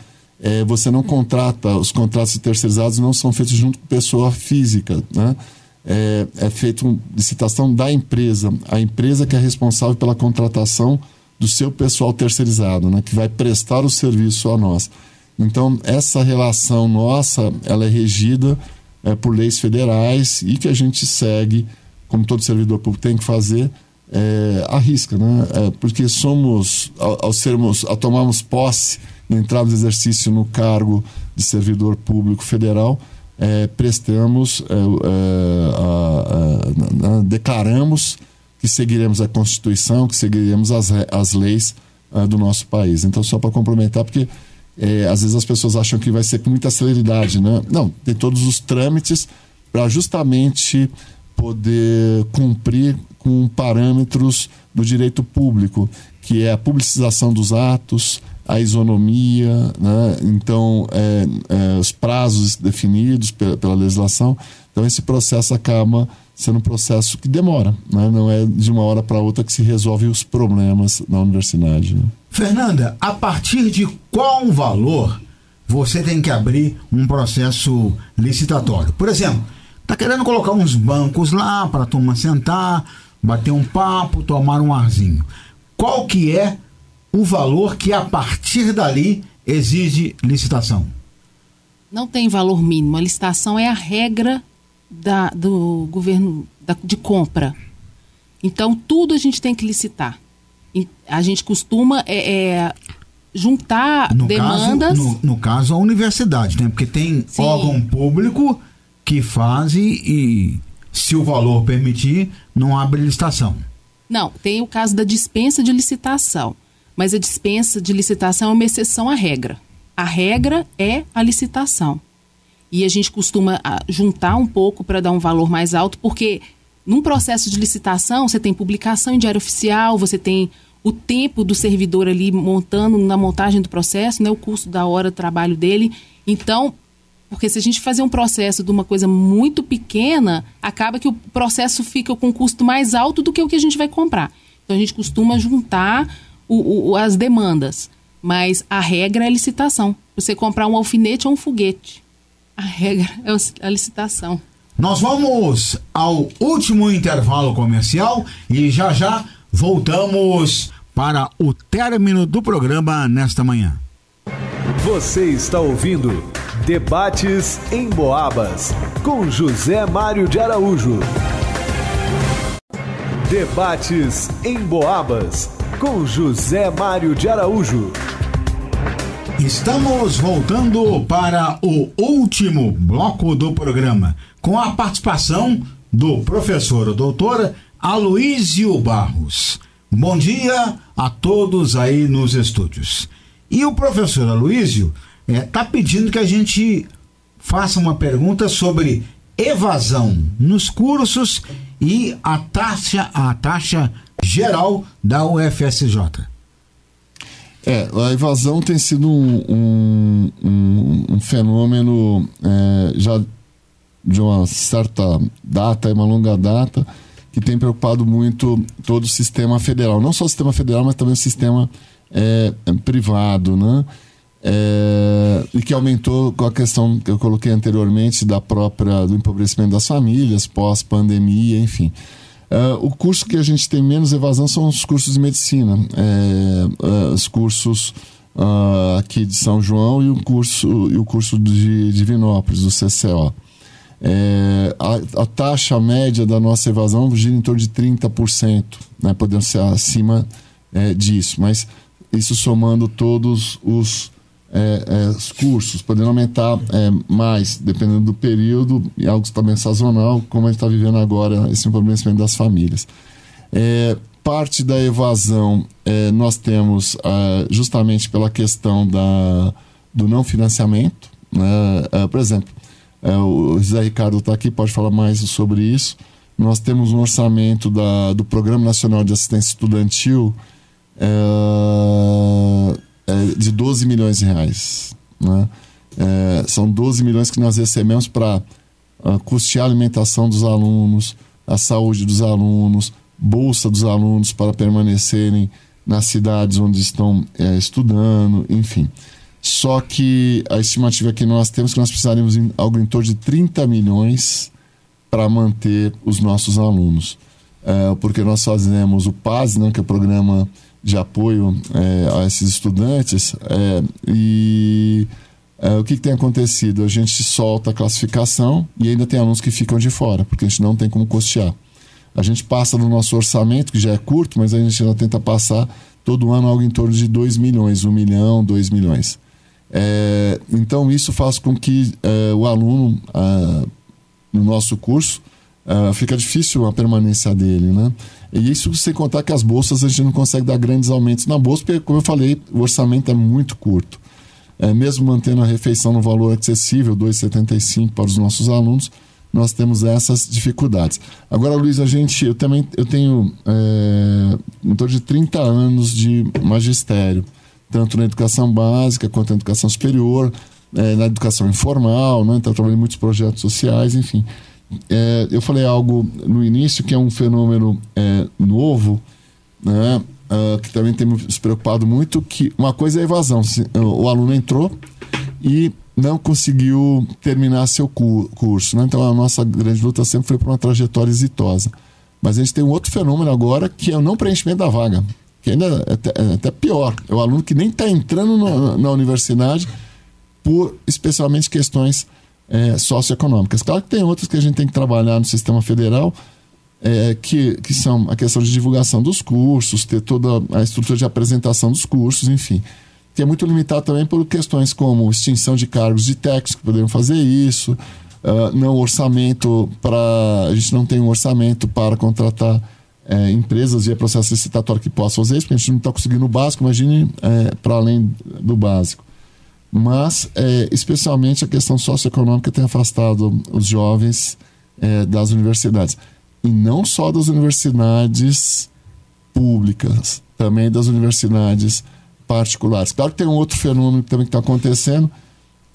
é, você não contrata, os contratos terceirizados não são feitos junto com pessoa física, né? É, é feita licitação da empresa, a empresa que é responsável pela contratação do seu pessoal terceirizado, né? Que vai prestar o serviço a nós. Então, essa relação nossa, ela é regida é, por leis federais e que a gente segue, como todo servidor público tem que fazer, é, arrisca, né? É, porque somos, ao, ao, sermos, ao tomarmos posse entrarmos exercício no cargo de servidor público federal, é, prestamos, é, é, a, declaramos que seguiremos a Constituição, que seguiremos as, as leis é, do nosso país. Então, só para complementar, porque às vezes as pessoas acham que vai ser com muita celeridade, né? Não, tem todos os trâmites para justamente poder cumprir com parâmetros do direito público, que é a publicização dos atos, a isonomia, né? então é, é, os prazos definidos pela, pela, legislação. Então esse processo acaba sendo um processo que demora, né? não é de uma hora para outra que se resolve os problemas na universidade. Né? Fernanda, a partir de qual valor você tem que abrir um processo licitatório? Por exemplo, tá querendo colocar uns bancos lá para a turma sentar, bater um papo, tomar um arzinho. Qual que é o valor que a partir dali exige licitação? Não tem valor mínimo. A licitação é a regra da, do governo da, de compra. Então, tudo a gente tem que licitar. A gente costuma é, é, juntar no demandas. Caso, no, no, caso, a universidade, né? Porque tem Sim. órgão público que faz e, e se o valor permitir, não abre licitação. Não, tem o caso da dispensa de licitação. Mas a dispensa de licitação é uma exceção à regra. A regra é a licitação. E a gente costuma ah, juntar um pouco para dar um valor mais alto, porque num processo de licitação, você tem publicação em diário oficial, você tem o tempo do servidor ali montando na montagem do processo, né, o custo da hora de trabalho dele. Então, porque se a gente fazer um processo de uma coisa muito pequena, acaba que o processo fica com um custo mais alto do que o que a gente vai comprar. Então a gente costuma juntar o, o, as demandas. Mas a regra é a licitação. Você comprar um alfinete ou um foguete. A regra é a licitação. Nós vamos ao último intervalo comercial e já já voltamos para o término do programa nesta manhã. Você está ouvindo Debates em Boabas com José Mário de Araújo. Debates em Boabas com José Mário de Araújo. Estamos voltando para o último bloco do programa, com a participação do professor doutor Aloísio Barros. Bom dia a todos aí nos estúdios. E o professor Aloísio está é, tá pedindo que a gente faça uma pergunta sobre evasão nos cursos e a taxa, a taxa geral da UFSJ. É, a evasão tem sido um, um, um, um fenômeno é, já de uma certa data, uma longa data, que tem preocupado muito todo o sistema federal. Não só o sistema federal, mas também o sistema é, privado, né? É, e que aumentou com a questão que eu coloquei anteriormente da própria do empobrecimento das famílias pós-pandemia, enfim. Uh, o curso que a gente tem menos evasão são os cursos de medicina, é, uh, os cursos uh, aqui de São João e o curso, e o curso de Divinópolis, do CCO. É, a, a, taxa média da nossa evasão gira em torno de 30%, né, podendo ser acima é, disso, mas isso somando todos os é, é, os cursos, podendo aumentar é, mais, dependendo do período, e algo também sazonal, como a gente está vivendo agora, esse empobrecimento das famílias. É, parte da evasão é, nós temos é, justamente pela questão da, do não financiamento. Né? por exemplo, o José Ricardo está aqui, pode falar mais sobre isso. Nós temos um orçamento da, do Programa Nacional de Assistência Estudantil é, de 12 milhões de reais. Né? É, são 12 milhões que nós recebemos para uh, ah, custear a alimentação dos alunos, a saúde dos alunos, bolsa dos alunos para permanecerem nas cidades onde estão é, estudando, enfim. Só que a estimativa que nós temos é que nós precisaríamos em algo em torno de 30 milhões para manter os nossos alunos. É, porque nós fazemos o PAS, né, que é o Programa de apoio é, a esses estudantes é, e é, o que, que, tem acontecido? A gente solta a classificação e ainda tem alunos que ficam de fora, porque a gente não tem como custear. A gente passa no nosso orçamento, que já é curto, mas a gente ainda tenta passar todo ano algo em torno de 2 milhões, 1 um milhão, 2 milhões. É, então isso faz com que é, o aluno ah, no nosso curso fica difícil a permanência dele, né? E isso sem contar que as bolsas a gente não consegue dar grandes aumentos na bolsa, porque, como eu falei, o orçamento é muito curto. É, mesmo mantendo a refeição no valor acessível, 2,75 para os nossos alunos, nós temos essas dificuldades. Agora, Luiz, a gente, eu também eu tenho é, em torno de 30 anos de magistério, tanto na educação básica quanto na educação superior, é, na educação informal, né? então trabalhei em muitos projetos sociais, enfim é, eu falei algo no início que é um fenômeno é, novo, né? Uh, que também tem se preocupado muito, que uma coisa é a evasão. Se, o aluno entrou e não conseguiu terminar seu cu curso. Né? Então a nossa grande luta sempre foi para uma trajetória exitosa. Mas a gente tem um outro fenômeno agora que é o não preenchimento da vaga, que ainda é até, é até pior. É o aluno que nem está entrando no, na universidade por especialmente questões é, socioeconômicas. Claro que tem outras que a gente tem que trabalhar no sistema federal, é, que, que são a questão de divulgação dos cursos, ter toda a estrutura de apresentação dos cursos, enfim. Que é muito limitado também por questões como extinção de cargos de técnicos que poderiam fazer isso, uh, não orçamento para. A gente não tem um orçamento para contratar é, empresas via processo licitatório que possam fazer isso, porque a gente não está conseguindo o básico, imagine é, para além do básico mas é, especialmente a questão socioeconômica tem afastado os jovens é, das universidades. e não só das universidades públicas, também das universidades particulares. Claro que tem um outro fenômeno também que está acontecendo,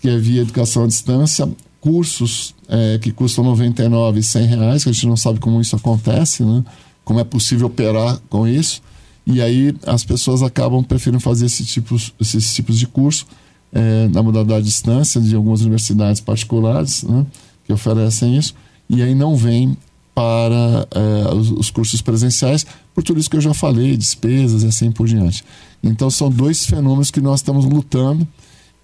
que é via educação à distância, cursos é, que custam 99 e 100 reais, que a gente não sabe como isso acontece, né? como é possível operar com isso. E aí as pessoas acabam preferindo fazer esse tipos, esses tipos de curso é, na modalidade de distância de algumas universidades particulares né? que oferecem isso, e aí não vem para é, os, os, cursos presenciais, por tudo isso que eu já falei, despesas e assim por diante. Então são dois fenômenos que nós estamos lutando,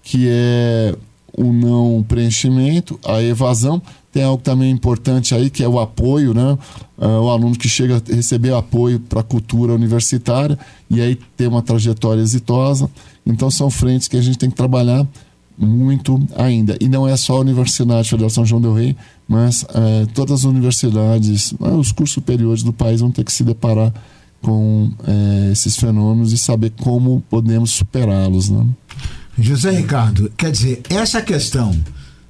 que é o não preenchimento, a evasão. Tem algo também importante aí que é o apoio, né? Uh, o aluno que chega a receber apoio para a cultura universitária e aí ter uma trajetória exitosa. Então são frentes que a gente tem que trabalhar muito ainda. E não é só a Universidade Federação João Del Rei, mas uh, todas as universidades, uh, os cursos superiores do país vão ter que se deparar com uh, esses fenômenos e saber como podemos superá-los. Né? José Ricardo, quer dizer, essa questão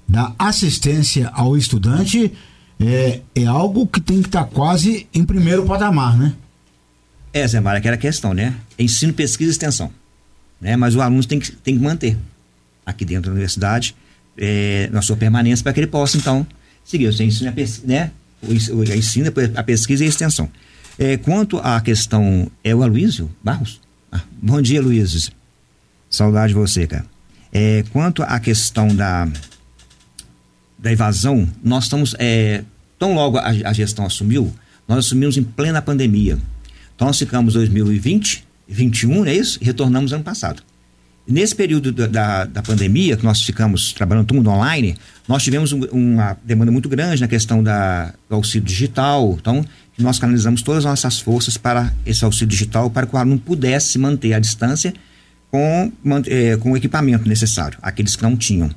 da assistência ao estudante é, é algo que tem que estar quase em primeiro patamar, né? É, Zé Mara, aquela questão, né? Ensino, pesquisa e extensão. Né? Mas o aluno tem que, tem que manter aqui dentro da universidade é, na sua permanência para que ele possa, então, seguir. Você ensina a pesquisa, né? O, ensino, a pesquisa e a extensão. É, quanto à questão, é o Aloysio Barros? Ah, bom dia, Luiz. Saudade de você, cara. É, quanto à questão da, da evasão, nós estamos. É, tão logo a, a, gestão assumiu, nós assumimos em plena pandemia. Então nós ficamos 2020, 21, não é isso? Retornamos ano passado. Nesse período da, da, da, pandemia, que nós ficamos trabalhando todo mundo online, nós tivemos um, uma demanda muito grande na questão da, do auxílio digital. Então, nós canalizamos todas as nossas forças para esse auxílio digital, para que o aluno pudesse manter a distância com, é, com o equipamento necessário, aqueles que não tinham.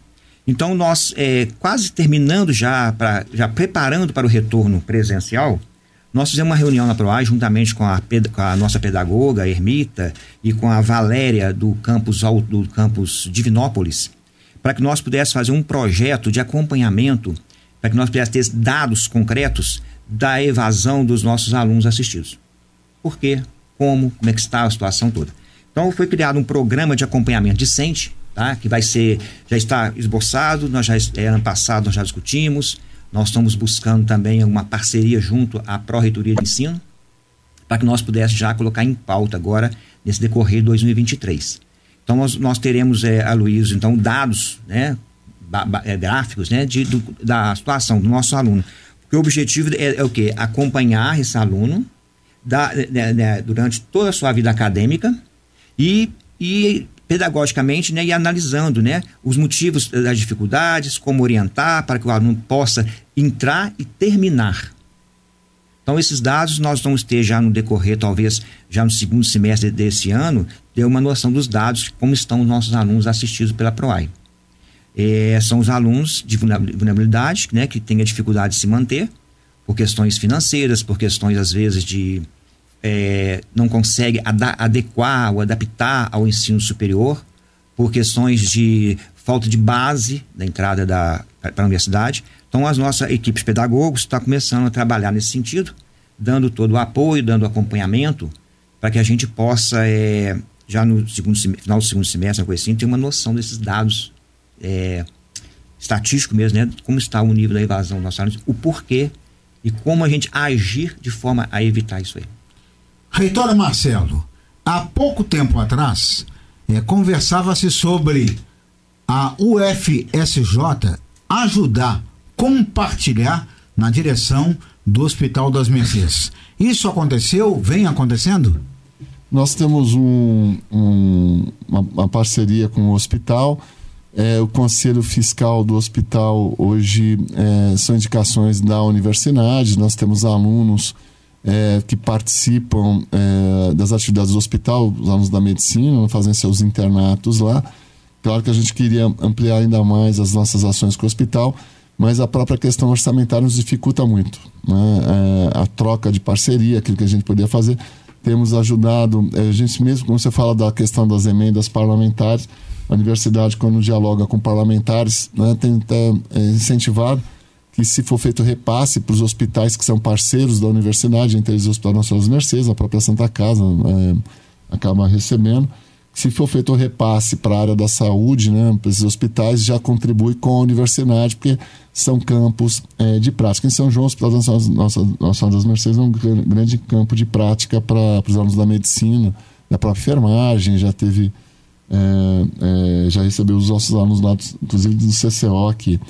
Então, nós, é, quase terminando já, pra, já preparando para o retorno presencial, nós fizemos uma reunião na PROAI juntamente com a, com a, nossa pedagoga, a Ermita, e com a Valéria do campus, do campus Divinópolis, para que nós pudéssemos fazer um projeto de acompanhamento, para que nós pudéssemos ter dados concretos da evasão dos nossos alunos assistidos. Por quê? Como? Como é que está a situação toda? Então foi criado um programa de acompanhamento decente, tá? Que vai ser, já está esboçado, nós já, é, ano passado nós já discutimos, nós estamos buscando também uma parceria junto à Pró-Reitoria de Ensino, para que nós pudéssemos já colocar em pauta agora, nesse decorrer de 2023. Então nós, nós teremos, é, Aloysio, então, dados, né? É, gráficos, né? De, do, da situação do nosso aluno. Porque o objetivo é, é o quê? Acompanhar esse aluno da, né, né, durante toda a sua vida acadêmica, e, e pedagogicamente né, e analisando né, os motivos das dificuldades, como orientar para que o aluno possa entrar e terminar. Então, esses dados nós vamos ter já no decorrer, talvez já no segundo semestre desse ano, ter uma noção dos dados, como estão os nossos alunos assistidos pela PROAI. É, são os alunos de vulnerabilidade, né, que têm a dificuldade de se manter, por questões financeiras, por questões, às vezes, de é, não consegue adequar ou adaptar ao ensino superior por questões de falta de base da entrada da, para a universidade. Então, as nossas equipes pedagogos estão começando a trabalhar nesse sentido, dando todo o apoio, dando acompanhamento, para que a gente possa, é, já no segundo, final do segundo semestre, coisa assim, ter uma noção desses dados é, estatísticos mesmo, né? Como está o nível da evasão dos nossos alunos, o porquê e como a gente agir de forma a evitar isso aí. Reitora Marcelo, há pouco tempo atrás, é, conversava-se sobre a UFSJ ajudar, compartilhar na direção do Hospital das Mercês. Isso aconteceu? Vem acontecendo? Nós temos um, um, uma, uma, parceria com o hospital. É, o conselho fiscal do hospital hoje é, são indicações da universidade. Nós temos alunos é, que participam é, das atividades do hospital, os alunos da medicina, fazem seus internatos lá. Claro que a gente queria ampliar ainda mais as nossas ações com o hospital, mas a própria questão orçamentária nos dificulta muito. Né? É, a troca de parceria, aquilo que a gente poderia fazer. Temos ajudado, é, a gente mesmo, como você fala da questão das emendas parlamentares, a universidade, quando dialoga com parlamentares, né, tenta é, incentivar que se for feito repasse para os hospitais que são parceiros da universidade, entre eles o Hospital Nacional das Mercedes, a própria Santa Casa é, acaba recebendo. Se for feito o repasse para a área da saúde, né, para esses hospitais, já contribui com a universidade, porque são campos é, de prática. Em São João, o Hospital Nacional das Mercedes é um grande campo de prática para os alunos da medicina, da própria enfermagem, já teve. É, é, já recebeu os nossos alunos lá, inclusive do CCO aqui.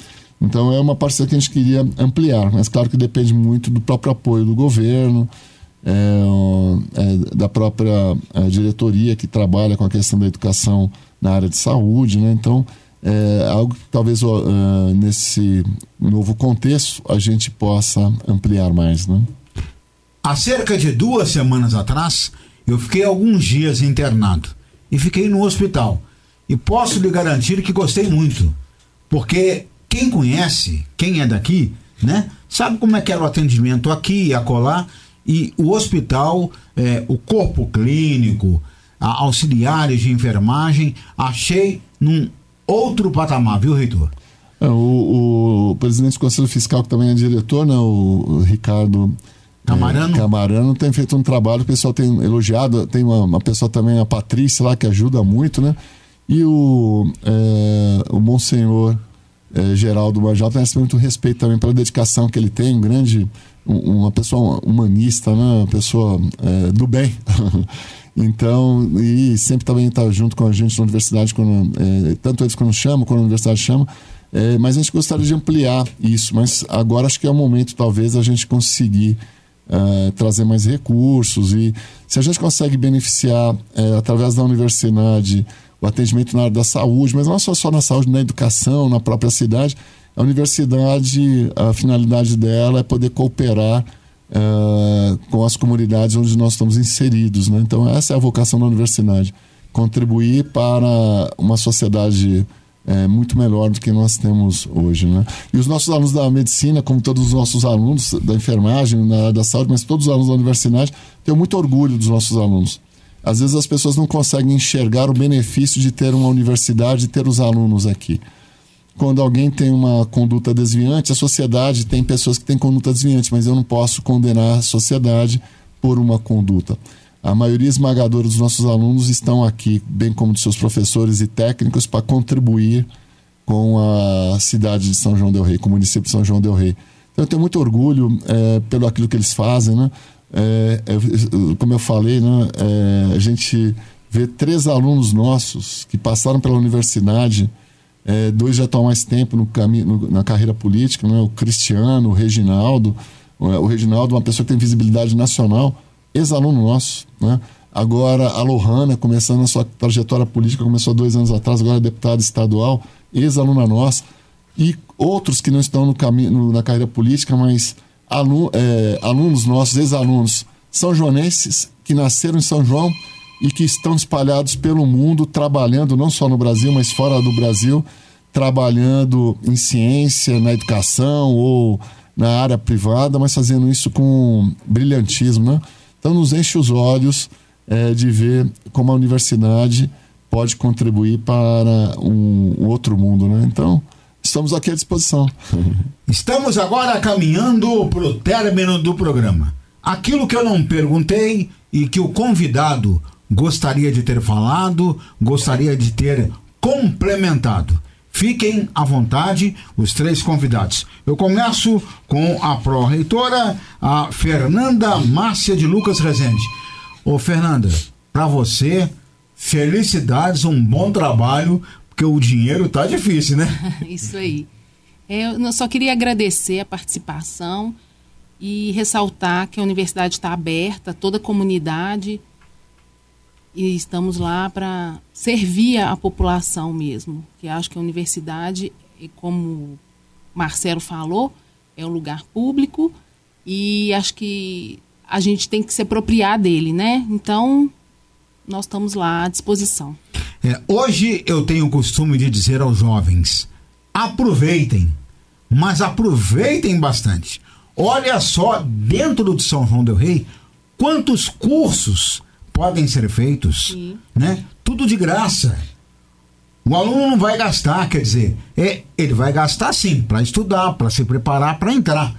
Então é uma parceria que a gente queria ampliar, mas claro que depende muito do próprio apoio do governo, é, é, da própria é, diretoria que trabalha com a questão da educação na área de saúde, né? Então é algo que talvez uh, nesse novo contexto a gente possa ampliar mais, né? Há cerca de duas semanas atrás, eu fiquei alguns dias internado e fiquei no hospital. E posso lhe garantir que gostei muito, porque quem conhece, quem é daqui, né, sabe como é que era o atendimento aqui e acolá, e o hospital, é, o corpo clínico, auxiliares de enfermagem, achei num outro patamar, viu, reitor? É, o, o, presidente do Conselho Fiscal, que também é diretor, né, o, o Ricardo Camarano? É, Camarano tem feito um trabalho, o pessoal tem elogiado, tem uma, uma pessoa também, a Patrícia lá, que ajuda muito, né? E o, é, o Monsenhor é, Geraldo Major merece muito respeito também pela dedicação que ele tem, um grande, um, uma pessoa humanista, né? uma pessoa é, do bem. [laughs] então, e sempre também está junto com a gente na universidade, quando, é, tanto eles quando chamam, quando a universidade chama. É, mas a gente gostaria de ampliar isso, mas agora acho que é o momento, talvez, a gente conseguir é, trazer mais recursos e se a gente consegue beneficiar é, através da universidade o atendimento na área da saúde, mas não só, só na saúde, na educação, na própria cidade. A universidade, a finalidade dela é poder cooperar uh, com as comunidades onde nós estamos inseridos. Né? Então, essa é a vocação da universidade: contribuir para uma sociedade é, muito melhor do que nós temos hoje. Né? E os nossos alunos da medicina, como todos os nossos alunos da enfermagem, na área da saúde, mas todos os alunos da universidade, têm muito orgulho dos nossos alunos. Às vezes as pessoas não conseguem enxergar o benefício de ter uma universidade e ter os alunos aqui. Quando alguém tem uma conduta desviante, a sociedade tem pessoas que têm conduta desviante, mas eu não posso condenar a sociedade por uma conduta. A maioria esmagadora dos nossos alunos estão aqui, bem como dos seus professores e técnicos, para contribuir com a cidade de São João del Rei, com o município de São João del Rei. Então eu tenho muito orgulho é, pelo aquilo que eles fazem, né? É, é, como eu falei, né, é, a gente vê três alunos nossos que passaram pela universidade, é, dois já estão há mais tempo no caminho, na carreira política, né, o Cristiano, o Reginaldo. O Reginaldo, uma pessoa que tem visibilidade nacional, ex-aluno nosso. Né? Agora, a Lohana, começando a sua trajetória política, começou dois anos atrás, agora é deputada estadual, ex-aluna nossa. E outros que não estão no caminho, na carreira política, mas é, alunos nossos, ex-alunos são joanenses que nasceram em São João e que estão espalhados pelo mundo, trabalhando não só no Brasil, mas fora do Brasil, trabalhando em ciência, na educação ou na área privada, mas fazendo isso com brilhantismo. Né? Então, nos enche os olhos é, de ver como a universidade pode contribuir para um, um outro mundo. Né? Então, estamos aqui à disposição. Estamos agora caminhando para o término do programa. Aquilo que eu não perguntei e que o convidado gostaria de ter falado, gostaria de ter complementado. Fiquem à vontade, os três convidados. Eu começo com a pró-reitora, a Fernanda Márcia de Lucas Rezende. Ô, Fernanda, para você, felicidades, um bom trabalho porque o dinheiro tá difícil, né? [laughs] Isso aí. É, eu só queria agradecer a participação e ressaltar que a universidade está aberta, toda a comunidade, e estamos lá para servir a população mesmo. Que acho que a universidade, como Marcelo falou, é um lugar público e acho que a gente tem que se apropriar dele, né? Então, nós estamos lá à disposição. É, hoje eu tenho o costume de dizer aos jovens: aproveitem, mas aproveitem bastante. Olha só, dentro de São João Del Rei, quantos cursos podem ser feitos, Sim. né? Tudo de graça. O aluno não vai gastar, quer dizer, é, ele vai gastar sim, para estudar, para se preparar, para entrar.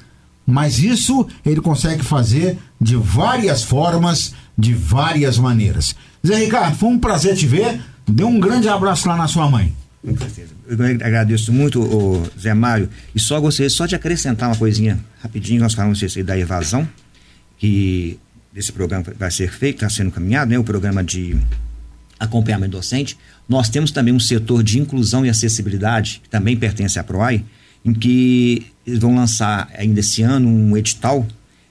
Mas isso ele consegue fazer de várias formas, de várias maneiras. Zé Ricardo, foi um prazer te ver. Dê um grande abraço lá na sua mãe. Com certeza. Eu agradeço muito, o Zé Mário, e só gostaria só de acrescentar uma coisinha rapidinho, nós falamos isso aí da evasão, que esse programa vai ser feito, está sendo caminhado, né? O programa de acompanhamento docente. Nós temos também um setor de inclusão e acessibilidade, que também pertence à PROAI, em que eles vão lançar ainda esse ano um edital,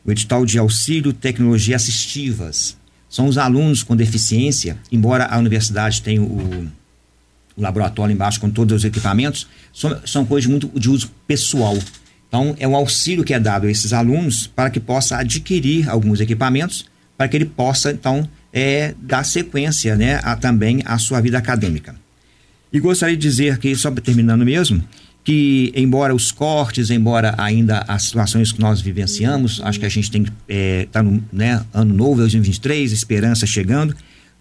o edital de auxílio tecnologia assistivas. São os alunos com deficiência, embora a universidade tenha o, o laboratório embaixo com todos os equipamentos, são, são coisas muito de uso pessoal. Então, é um auxílio que é dado a esses alunos para que possa adquirir alguns equipamentos, para que ele possa, então, é, dar sequência né, a, também à sua vida acadêmica. E gostaria de dizer que, só terminando mesmo, que embora os cortes, embora ainda as situações que nós vivenciamos, acho que a gente tem que é, estar tá no né, ano novo, 2023, esperança chegando,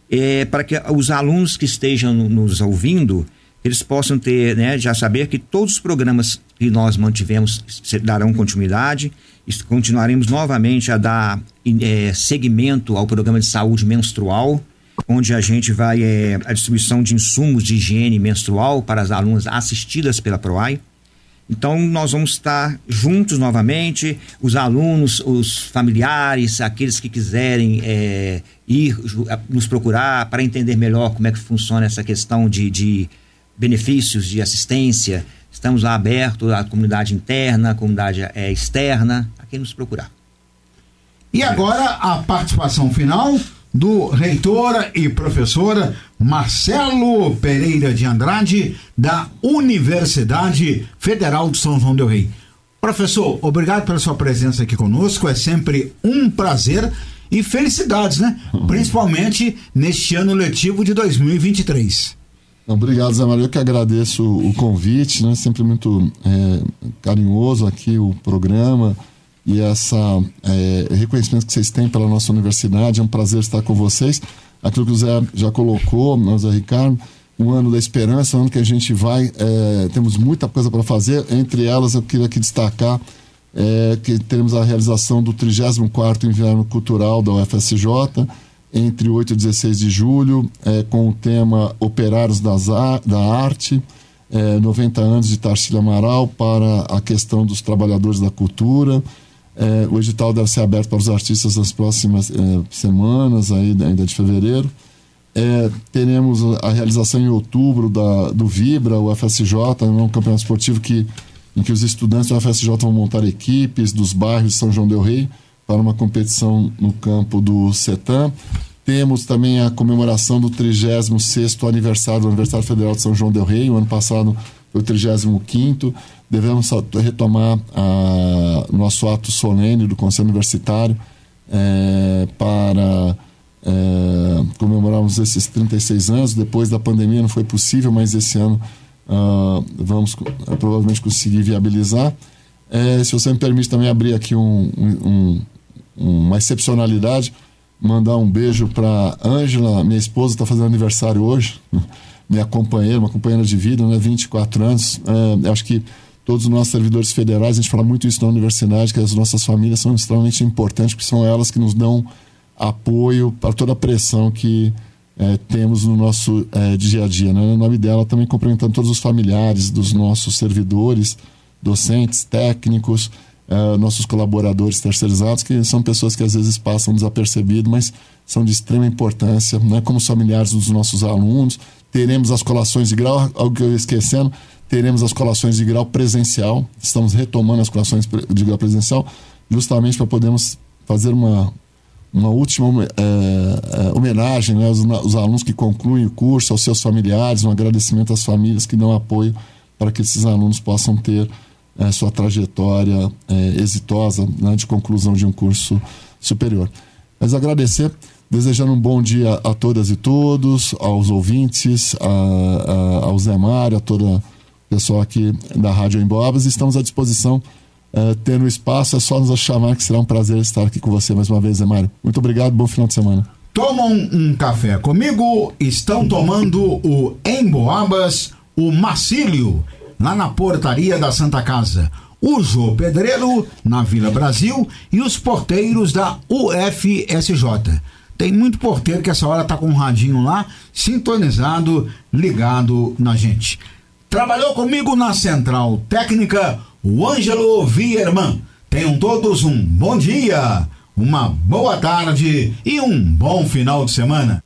é, para que os alunos que estejam nos ouvindo, eles possam ter, né, já saber que todos os programas que nós mantivemos darão continuidade, continuaremos novamente a dar é, segmento ao programa de saúde menstrual, onde a gente vai é, a distribuição de insumos de higiene menstrual para as alunas assistidas pela PROAI. Então, nós vamos estar juntos novamente, os alunos, os familiares, aqueles que quiserem é, ir nos procurar para entender melhor como é que funciona essa questão de, de benefícios de assistência. Estamos abertos à comunidade interna, à comunidade é, externa, a quem nos procurar. E agora a participação final do reitora e professora Marcelo Pereira de Andrade, da Universidade Federal de São João del Rei. Professor, obrigado pela sua presença aqui conosco, é sempre um prazer e felicidades, né? Principalmente neste ano letivo de 2023. Obrigado, Zé Maria. Eu que agradeço o convite, né? Sempre muito é, carinhoso aqui o programa e essa é, reconhecimento que vocês têm pela nossa universidade. É um prazer estar com vocês. Aquilo que o Zé já colocou, o Zé Ricardo, um ano da esperança, um ano que a gente vai, é, temos muita coisa para fazer. Entre elas, eu queria aqui destacar é, que teremos a realização do 34º Inverno Cultural da UFSJ, entre 8 e 16 de julho, é, com o tema Operários das, da Arte, é, 90 anos de Tarsila Amaral para a questão dos trabalhadores da cultura. É, o edital deve ser aberto para os artistas nas próximas é, semanas, aí, ainda de fevereiro. É, teremos a realização em outubro da, do Vibra, o FSJ, um campeonato esportivo que, em que os estudantes do FSJ vão montar equipes dos bairros de São João Del Rei para uma competição no campo do CETAM. Temos também a comemoração do 36º aniversário do Aniversário Federal de São João Del Rei. O ano passado foi o 35º. Devemos retomar a, nosso ato solene do Conselho Universitário é, para é, comemorarmos esses 36 anos. Depois da pandemia não foi possível, mas esse ano uh, vamos uh, provavelmente conseguir viabilizar. É, se você me permite também abrir aqui um, um, uma excepcionalidade, mandar um beijo para Ângela, minha esposa, está fazendo aniversário hoje, [laughs] minha companheira, uma companheira de vida, né, 24 anos. É, acho que todos os nossos servidores federais, a gente fala muito isso na universidade, que as nossas famílias são extremamente importantes, porque são elas que nos dão apoio para toda a pressão que é, temos no nosso é, dia a dia. Né? No nome dela, também cumprimentando todos os familiares dos nossos servidores, docentes, técnicos, uh, nossos colaboradores terceirizados, que são pessoas que às vezes passam desapercebido, mas são de extrema importância, né? como os familiares dos nossos alunos. Teremos as colações de grau, algo que eu esquecendo, teremos as colações de grau presencial, estamos retomando as colações de grau presencial, justamente para podermos fazer uma, uma última é, é, homenagem né, aos, aos, alunos que concluem o curso, aos seus familiares, um agradecimento às famílias que dão apoio para que esses alunos possam ter é, sua trajetória é, exitosa né, de conclusão de um curso superior. Mas agradecer, desejando um bom dia a todas e todos, aos ouvintes, a, a, ao Zé Mário, a todo o pessoal aqui da Rádio Emboabas. Estamos à disposição, é, tendo espaço, é só nos chamar que será um prazer estar aqui com você mais uma vez, Zé Mário. Muito obrigado, bom final de semana. tomam um café comigo, estão tomando o Emboabas, o Macílio, lá na portaria da Santa Casa. O Jô Pedreiro, na Vila Brasil, e os porteiros da UFSJ. Tem muito porteiro que essa hora tá com um radinho lá, sintonizado, ligado na gente. Trabalhou comigo na Central Técnica o Ângelo Vierman. Tenham todos um bom dia, uma boa tarde e um bom final de semana.